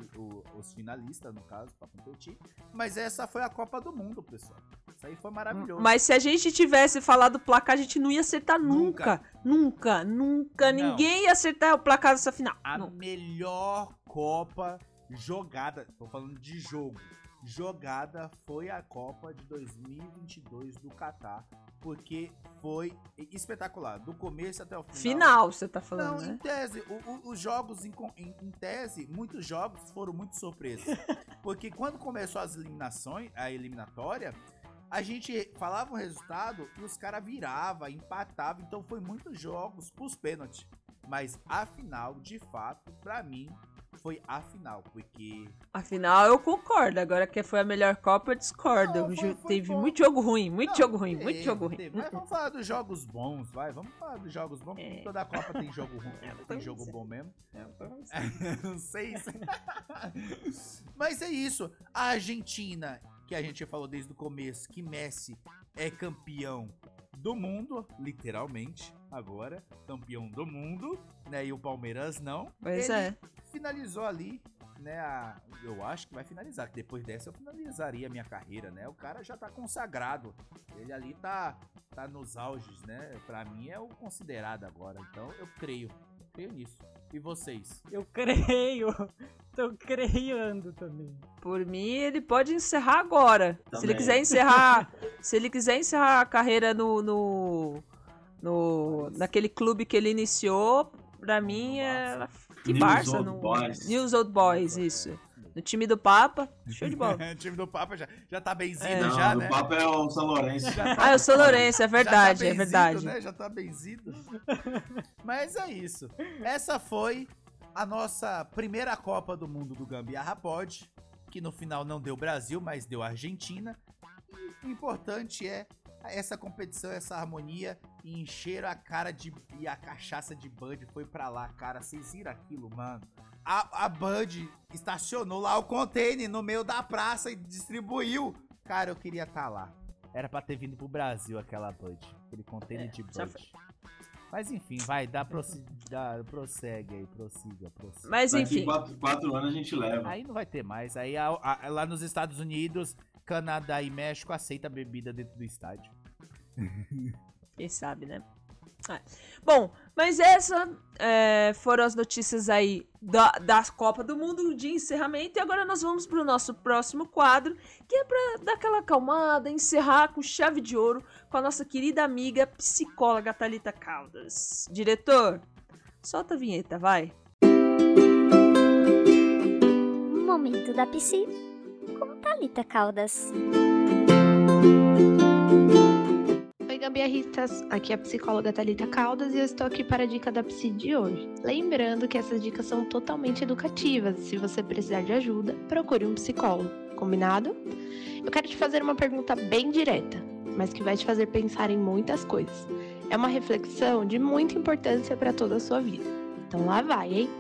os finalistas, no caso, pra competir. Mas essa foi a Copa do Mundo, pessoal. Isso aí foi maravilhoso. Mas se a gente tivesse falado o placar, a gente não ia acertar nunca. Nunca, nunca. Não. Ninguém ia acertar o placar dessa final. a Não. melhor Copa jogada. Tô falando de jogo. Jogada foi a Copa de 2022 do Catar, porque foi espetacular, do começo até o final. Final, você tá Não, falando, em né? tese, o- o- os jogos, em, em- em tese, muitos jogos foram muito surpresas. *laughs* Porque quando começou as eliminações, a eliminatória, a gente falava o resultado e os caras viravam, empatavam. Então foi muitos jogos pros pênaltis. Mas a final, de fato, pra mim, foi a final. Porque Afinal, eu concordo. Agora que foi a melhor Copa, eu discordo. Não, foi- foi Teve bom. muito jogo ruim, muito Não, jogo ruim, muito teve, jogo ruim. teve. Mas vamos falar dos jogos bons, vai. Vamos falar dos jogos bons. É. Toda Copa tem jogo ruim. *laughs* É, tem jogo dizer. bom mesmo. *laughs* Não sei. se- *laughs* Mas é isso. A Argentina, que a gente falou desde o começo, que Messi é campeão do mundo, literalmente, agora. Campeão do mundo, né? E o Palmeiras não. Pois Ele é. Finalizou ali, né? a- eu acho que vai finalizar. Depois dessa eu finalizaria a minha carreira, né? O cara já tá consagrado. Ele ali tá, tá nos auges, né? Pra mim é o considerado agora. Então eu creio. Creio nisso. E vocês? Eu creio. *laughs* Tô creiando também. Por mim, ele pode encerrar agora. Se ele Também. quiser encerrar. se ele quiser encerrar a carreira no. no, no- naquele clube que ele iniciou, pra mim é. Que News Barça, Old não. Boys. News Old Boys, isso. No time do Papa, show de bola. *laughs* o time do Papa já, já tá benzido É. Não, já, o né? papo é o São Lourenço. Ah, eu sou Lourenço, é Já tá verdade, é benzido, verdade. Né? Já tá benzido. Mas é isso. Essa foi a nossa primeira Copa do Mundo do Gambiarra Pod, que no final não deu Brasil, mas deu Argentina. E o importante é essa competição, essa harmonia e encheram a cara de. E a cachaça de Bud foi pra lá, cara. Vocês viram aquilo, mano? A, a Bud estacionou lá o container no meio da praça e distribuiu. Cara, eu queria estar lá. Era pra ter vindo pro Brasil aquela Bud. Aquele container É, de Bud. Mas enfim, vai, dá, prossi- dá prossegue aí, prossiga, prossiga. Mas Daqui enfim. quatro, quatro anos a gente leva. Aí não vai ter mais. Aí a- a- lá nos Estados Unidos, Canadá e México aceita bebida dentro do estádio. *laughs* Quem sabe, né? É. Bom, mas essa é, foram as notícias aí da, da Copa do Mundo de encerramento. E agora nós vamos pro nosso próximo quadro, que é pra dar aquela acalmada, encerrar com chave de ouro com a nossa querida amiga psicóloga Thalita Caldas. Diretor, solta a vinheta, vai. Momento da Psi com Thalita Caldas. Gambiarristas! Aqui é a psicóloga Thalita Caldas e eu estou aqui para a dica da Psi de hoje. Lembrando que essas dicas são totalmente educativas. Se você precisar de ajuda, procure um psicólogo. Combinado? Eu quero te fazer uma pergunta bem direta, mas que vai te fazer pensar em muitas coisas. É uma reflexão de muita importância para toda a sua vida. Então lá vai, hein?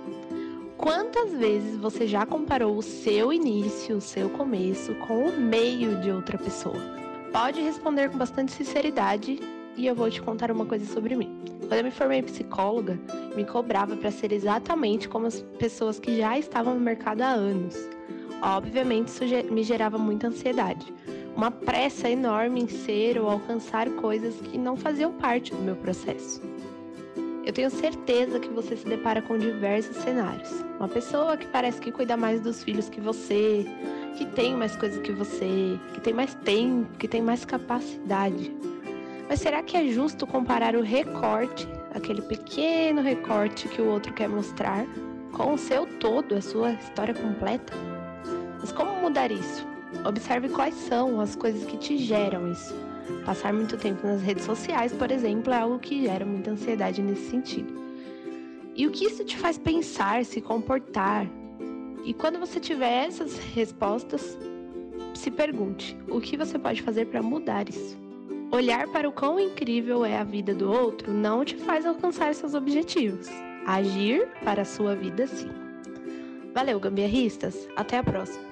Quantas vezes você já comparou o seu início, o seu começo, com o meio de outra pessoa? Pode responder com bastante sinceridade e eu vou te contar uma coisa sobre mim. Quando eu me formei psicóloga, me cobrava para ser exatamente como as pessoas que já estavam no mercado há anos. Obviamente, isso me gerava muita ansiedade, uma pressa enorme em ser ou alcançar coisas que não faziam parte do meu processo. Eu tenho certeza que você se depara com diversos cenários. Uma pessoa que parece que cuida mais dos filhos que você, que tem mais coisa que você, que tem mais tempo, que tem mais capacidade. Mas será que é justo comparar o recorte, aquele pequeno recorte que o outro quer mostrar, com o seu todo, a sua história completa? Mas como mudar isso? Observe quais são as coisas que te geram isso. Passar muito tempo nas redes sociais, por exemplo, é algo que gera muita ansiedade nesse sentido. E o que isso te faz pensar, se comportar? E quando você tiver essas respostas, se pergunte: o que você pode fazer para mudar isso? Olhar para o quão incrível é a vida do outro não te faz alcançar seus objetivos. Agir para a sua vida, sim. Valeu, gambiarristas. Até a próxima.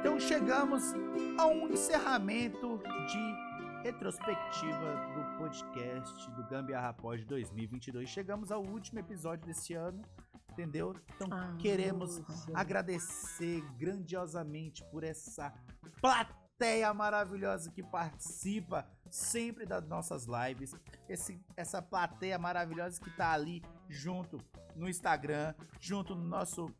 Então chegamos a um encerramento de retrospectiva do podcast do Gambiarra Pod 2022. Chegamos ao último episódio desse ano, entendeu? Então Ah, queremos nossa. agradecer grandiosamente por essa plateia maravilhosa que participa sempre das nossas lives. Esse, essa plateia maravilhosa que tá ali junto no Instagram, junto no nosso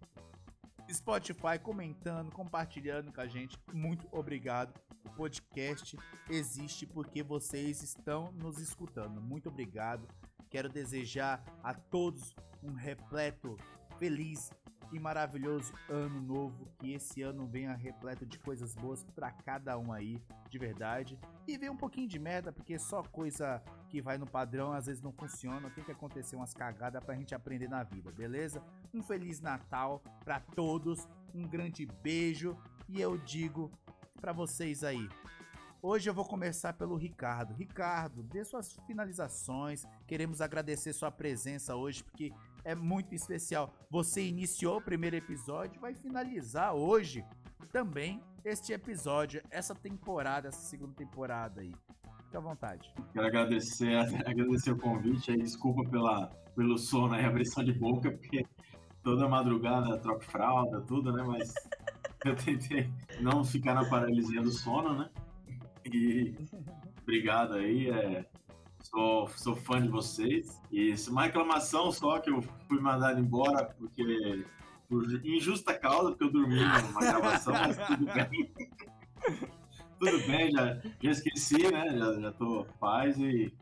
Spotify, comentando, compartilhando com a gente. Muito obrigado. O podcast existe porque vocês estão nos escutando. Muito obrigado. Quero desejar a todos um repleto, feliz e maravilhoso ano novo. Que esse ano venha repleto de coisas boas para cada um aí, de verdade. E venha um pouquinho de merda, porque só coisa que vai no padrão às vezes não funciona. Tem que acontecer umas cagadas pra gente aprender na vida, beleza? Um feliz Natal para todos. Um grande beijo. E eu digo para vocês aí, Hoje eu vou começar pelo Ricardo. Ricardo, dê suas finalizações. Queremos agradecer sua presença hoje, porque é muito especial. Você iniciou o primeiro episódio, vai finalizar hoje também este episódio, essa temporada, essa segunda temporada aí. Fica à vontade. Quero agradecer, *laughs* agradecer o convite desculpa pela, pelo sono aí, abrição de boca, porque toda madrugada troco fralda, tudo, né? Mas *laughs* eu tentei não ficar na paralisia do sono, né? E obrigado aí, é, sou, sou fã de vocês. E uma reclamação só que eu fui mandado embora porque por injusta causa, porque eu dormi numa gravação, mas tudo *laughs* bem. *laughs* tudo bem, já, já esqueci, né? Já, já tô paz e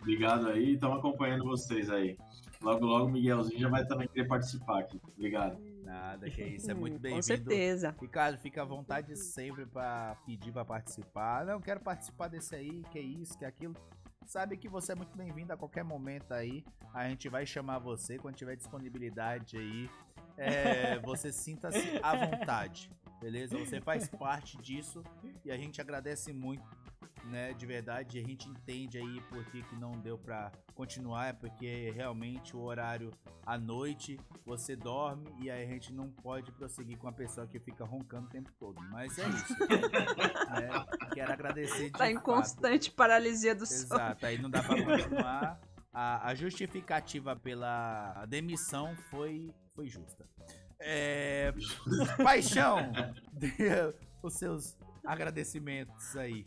obrigado aí. Estamos acompanhando vocês aí. Logo, logo o Miguelzinho já vai também querer participar aqui. Obrigado. Nada, que isso, é muito *laughs* bem-vindo. Com certeza. Ricardo, fica à vontade sempre para pedir para participar. Não, quero participar desse aí, que é isso, que é aquilo. Sabe que você é muito bem-vindo a qualquer momento aí. A gente vai chamar você quando tiver disponibilidade aí. É, *laughs* você sinta-se à vontade, beleza? Você faz parte disso e a gente agradece muito né, de verdade, a gente entende aí por que, que não deu para continuar, é porque realmente o horário à noite você dorme e aí a gente não pode prosseguir com a pessoa que fica roncando o tempo todo. Mas é isso. né? *laughs* Quero agradecer de Tá em fato. constante paralisia do sono. Exato, aí não dá pra continuar. A, a justificativa pela demissão foi, foi justa. É, *laughs* paixão, *laughs* dê os seus agradecimentos aí.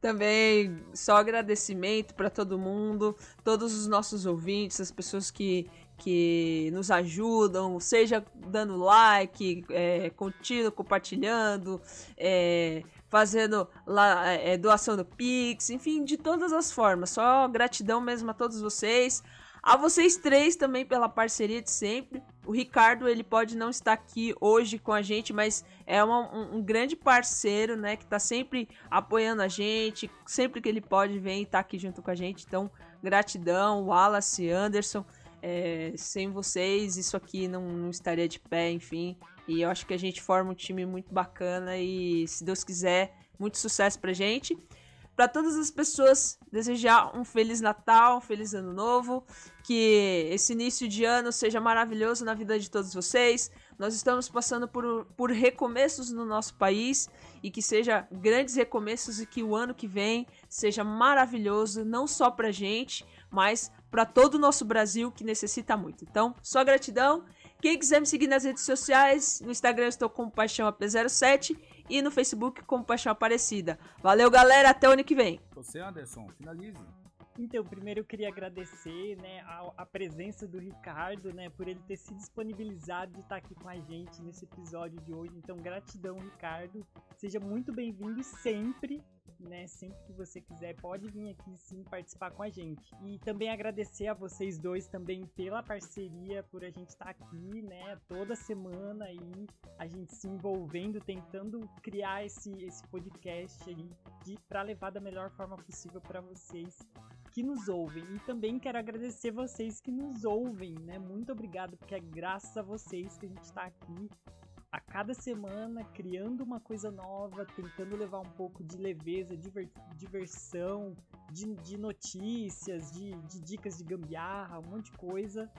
Também só agradecimento para todo mundo, todos os nossos ouvintes, as pessoas que, que nos ajudam, seja dando like, é, curtindo, compartilhando, é, fazendo é, doação do Pix, enfim, de todas as formas. Só gratidão mesmo a todos vocês. A vocês três também pela parceria de sempre. O Ricardo, ele pode não estar aqui hoje com a gente, mas é uma, um, um, grande parceiro, né? Que tá sempre apoiando a gente. Sempre que ele pode, vem e tá aqui junto com a gente. Então, gratidão, Wallace, Anderson. É, sem vocês, isso aqui não, não estaria de pé, enfim. E eu acho que a gente forma um time muito bacana e, se Deus quiser, muito sucesso pra gente para todas as pessoas desejar um feliz Natal, um feliz Ano Novo, que esse início de ano seja maravilhoso na vida de todos vocês. Nós estamos passando por, por recomeços no nosso país e que seja grandes recomeços e que o ano que vem seja maravilhoso, não só pra gente, mas para todo o nosso Brasil que necessita muito. Então, só gratidão. Quem quiser me seguir nas redes sociais, no Instagram eu estou com Paixão AP07 e no Facebook como Paixão Aparecida. Valeu, galera, até o ano que vem. Você, Anderson, finalize. Então, primeiro eu queria agradecer, né, a, a, presença do Ricardo, né, por ele ter se disponibilizado de estar aqui com a gente nesse episódio de hoje. Então, gratidão, Ricardo. Seja muito bem-vindo sempre, né, sempre que você quiser, pode vir aqui sim participar com a gente. E também agradecer a vocês dois também pela parceria, por a gente estar aqui, né, toda semana aí, a gente se envolvendo, tentando criar esse, esse podcast aí para levar da melhor forma possível para vocês que nos ouvem. E também quero agradecer vocês que nos ouvem, né? Muito obrigado, porque é graças a vocês que a gente está aqui a cada semana criando uma coisa nova, tentando levar um pouco de leveza, diver, diversão, de, de notícias, de, de, dicas de gambiarra, um monte de coisa.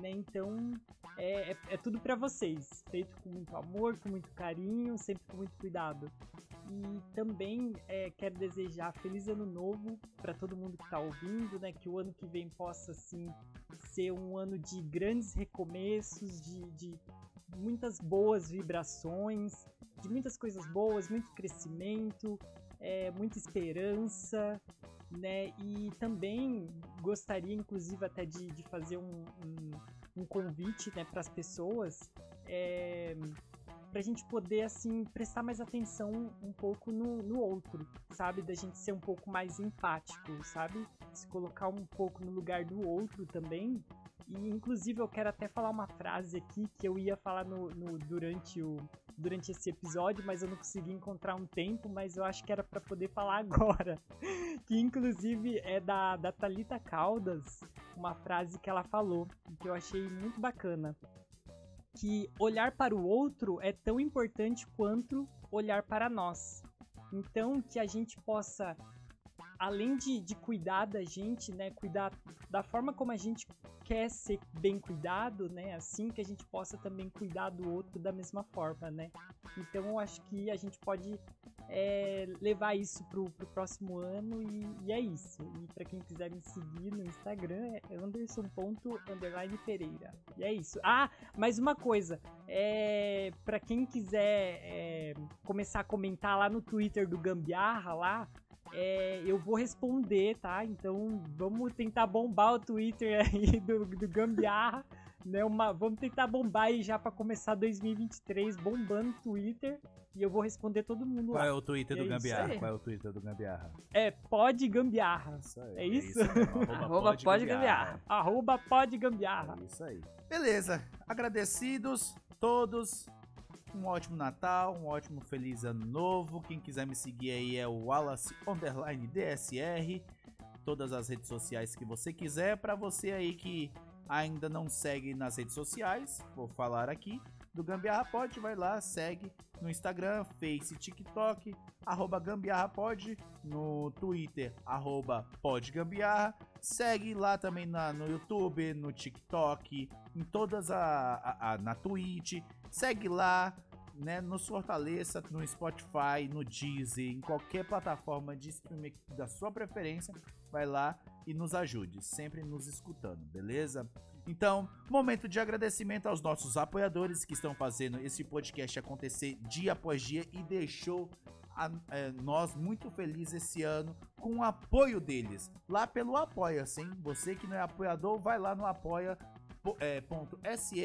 Né? Então é, é, é tudo para vocês, feito com muito amor, com muito carinho, sempre com muito cuidado. E também é, quero desejar feliz ano novo para todo mundo que está ouvindo, né? Que o ano que vem possa assim ser um ano de grandes recomeços, de, de muitas boas vibrações, de muitas coisas boas, muito crescimento, é, muita esperança, né? E também gostaria, inclusive, até de, de fazer um, um, um convite né, para as pessoas é, pra gente poder, assim, prestar mais atenção um pouco no, no outro, sabe? Da gente ser um pouco mais empático, sabe? Se colocar um pouco no lugar do outro também. E, inclusive, eu quero até falar uma frase aqui que eu ia falar no, no durante, o, durante esse episódio, mas eu não consegui encontrar um tempo, mas eu acho que era para poder falar *laughs* agora. que, inclusive, é da, da Thalita Caldas, uma frase que ela falou, que eu achei muito bacana que olhar para o outro é tão importante quanto olhar para nós. Então, que a gente possa, além de, de cuidar da gente, né, cuidar da forma como a gente quer ser bem cuidado, né, assim que a gente possa também cuidar do outro da mesma forma, né. Então, eu acho que a gente pode é, levar isso pro, pro próximo ano e, e é isso. E para quem quiser me seguir no Instagram é anderson.pereira. E é isso. Ah, mais uma coisa. É, para quem quiser é, começar a comentar lá no Twitter do Gambiarra lá, é, eu vou responder, tá? Então vamos tentar bombar o Twitter aí do, do Gambiarra. Né, uma, vamos tentar bombar aí já para começar 2023, bombando o Twitter. E eu vou responder todo mundo Qual lá. é o Twitter É do Gambiarra? aí. Qual é o Twitter do Gambiarra? É pode gambiarra. Isso aí. É isso? mesmo, Arroba pode gambiarra. Arroba pode gambiarra. É isso aí. Beleza. Agradecidos todos. Um ótimo Natal, um ótimo feliz ano novo. Quem quiser me seguir aí é o Wallace underline DSR. Todas as redes sociais que você quiser. Para você aí que ainda não segue nas redes sociais, vou falar aqui do Gambiarra Pod, vai lá, segue no Instagram, Face, TikTok, arroba Gambiarra Pod, no Twitter, arroba podgambiarra, segue lá também na, no YouTube, no TikTok, em todas a, a- a- na Twitch, segue lá, né, nos fortaleça no Spotify, no Deezer, em qualquer plataforma de streaming da sua preferência, vai lá e nos ajude, sempre nos escutando, beleza? Então, momento de agradecimento aos nossos apoiadores que estão fazendo esse podcast acontecer dia após dia e deixou a- é, nós muito felizes esse ano com o apoio deles lá pelo Apoia-se, hein? Você que não é apoiador, vai lá no apoia po- é,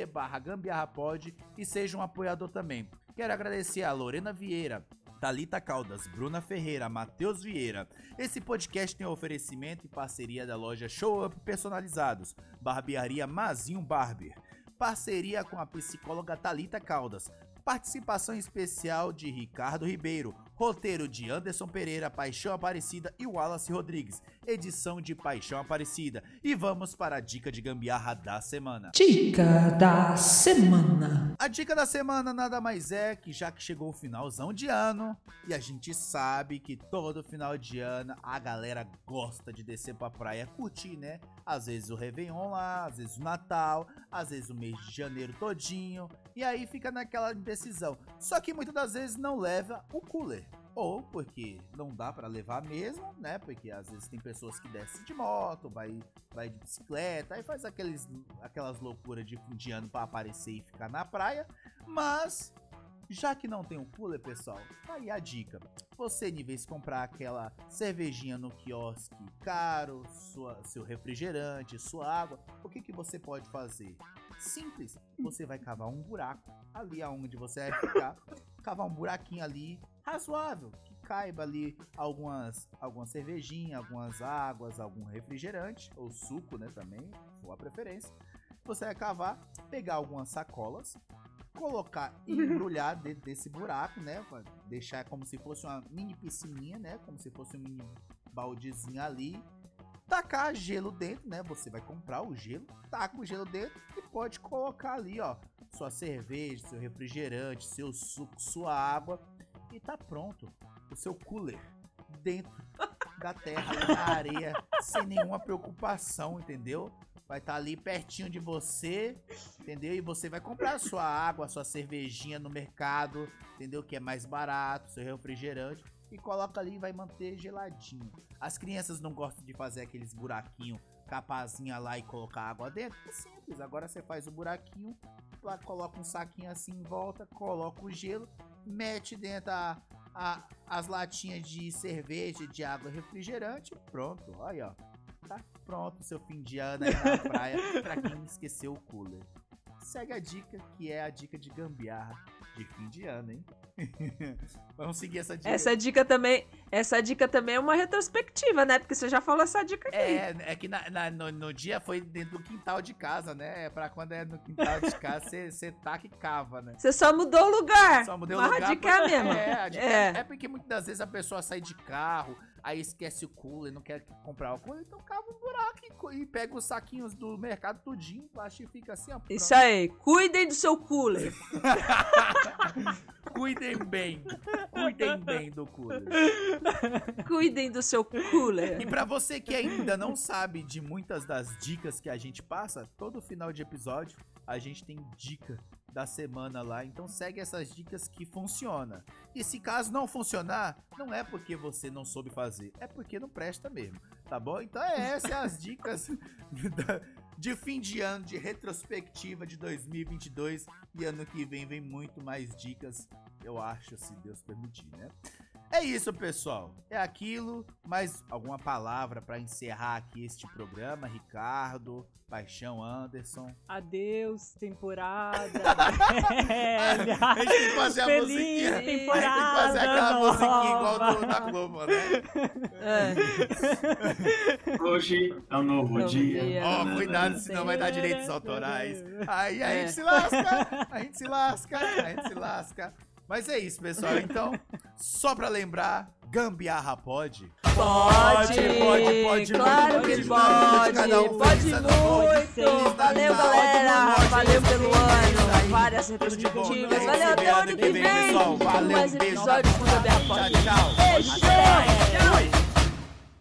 barra gambiarrapod e seja um apoiador também. Quero agradecer a Lorena Vieira, Talita Caldas, Bruna Ferreira, Matheus Vieira. Esse podcast tem oferecimento e parceria da loja Show Up Personalizados, Barbearia Mazinho Barber. Parceria com a psicóloga Talita Caldas. Participação especial de Ricardo Ribeiro. Roteiro de Anderson Pereira, Paixão Aparecida e Wallace Rodrigues. Edição de Paixão Aparecida. E vamos para a dica de gambiarra da semana. Dica da semana. A dica da semana nada mais é que já que chegou o finalzão de ano e a gente sabe que todo final de ano a galera gosta de descer pra praia curtir, né? Às vezes o Réveillon lá, às vezes o Natal, às vezes o mês de janeiro todinho e aí fica naquela indecisão. Só que muitas das vezes não leva o cooler. Ou porque não dá pra levar mesmo, né? Porque às vezes tem pessoas que descem de moto, vai, vai de bicicleta, aí faz aqueles, aquelas loucuras de fim de ano pra aparecer e ficar na praia. Mas, já que não tem um cooler, pessoal, tá aí a dica. Você, em vez de comprar aquela cervejinha no quiosque caro, sua, seu refrigerante, sua água, o que, que você pode fazer? Simples, você vai cavar um buraco ali aonde você vai ficar, *laughs* cavar um buraquinho ali razoável, que caiba ali algumas, algumas cervejinhas, algumas águas, algum refrigerante, ou suco, né, também, a preferência. Você vai cavar, pegar algumas sacolas, colocar e *laughs* embrulhar dentro desse buraco, né? Deixar como se fosse uma mini piscininha, né? Como se fosse um mini baldezinho ali. Tacar gelo dentro, né? Você vai comprar o gelo, taca o gelo dentro e pode colocar ali, ó, sua cerveja, seu refrigerante, seu suco, sua água e tá pronto. O seu cooler dentro da terra, na areia, sem nenhuma preocupação, entendeu? Vai estar ali pertinho de você, entendeu? E você vai comprar sua água, sua cervejinha no mercado, entendeu? Que é mais barato, seu refrigerante. E coloca ali e vai manter geladinho. As crianças não gostam de fazer aqueles buraquinhos, capazinha lá e colocar água dentro. É simples. Agora você faz o buraquinho, coloca um saquinho assim em volta, coloca o gelo, mete dentro a, a- as latinhas de cerveja, de água e refrigerante. Pronto, aí ó. Tá pronto seu fim de ano aí na praia *laughs* pra quem esqueceu o cooler. segue a dica, que é a dica de gambiarra de fim de ano, hein? *laughs* Vamos seguir essa dica. Essa dica também, essa dica também é uma retrospectiva, né? Porque você já falou essa dica aqui. É, é que na- na- no, no dia foi dentro do quintal de casa, né? Pra quando é no quintal de casa, você- você taca e cava, né? Você só mudou o lugar. Só mudei o lugar. a dica é. É, a dica É. é. porque muitas das vezes a pessoa sai de carro, aí esquece o cooler, não quer comprar o cooler, então cava um buraco e e, pega os saquinhos do mercado tudinho, baixa e fica assim, ó. pronto. Isso aí. Cuidem do seu cooler. *laughs* Cuidem bem. Cuidem bem do cooler. Cuidem do seu cooler. E pra você que ainda não sabe de muitas das dicas que a gente passa, todo final de episódio a gente tem dica da semana lá, então segue essas dicas que funciona. E se caso não funcionar, não é porque você não soube fazer, é porque não presta mesmo, tá bom? Então é essas as *laughs* dicas de fim de ano, de retrospectiva de 2022 e ano que vem vem muito mais dicas, eu acho, se Deus permitir, né? É isso, pessoal. É aquilo. Mais alguma palavra pra encerrar aqui este programa, Ricardo, Paixão Anderson. Adeus, temporada velha. *laughs* A gente tem que fazer a Feliz musiquinha. A gente tem que temporada fazer aquela nova. musiquinha igual do, da Globo, né? É. Hoje é um novo, Novo dia. dia. Ó, cuidado, senão vai dar direitos autorais. Aí a É. gente se lasca, a gente se lasca, a gente se lasca. Mas é isso, pessoal. Então, só pra lembrar, gambiarra pode? Pode, pode, pode, claro pode, que pode, pode, cada um pode muito. Valeu, galera, valeu pelo ano, várias retrospectivas, valeu até o ano que vem, Valeu, mais um beijo. episódios com o Tchau, Pode. tchau. Beijo,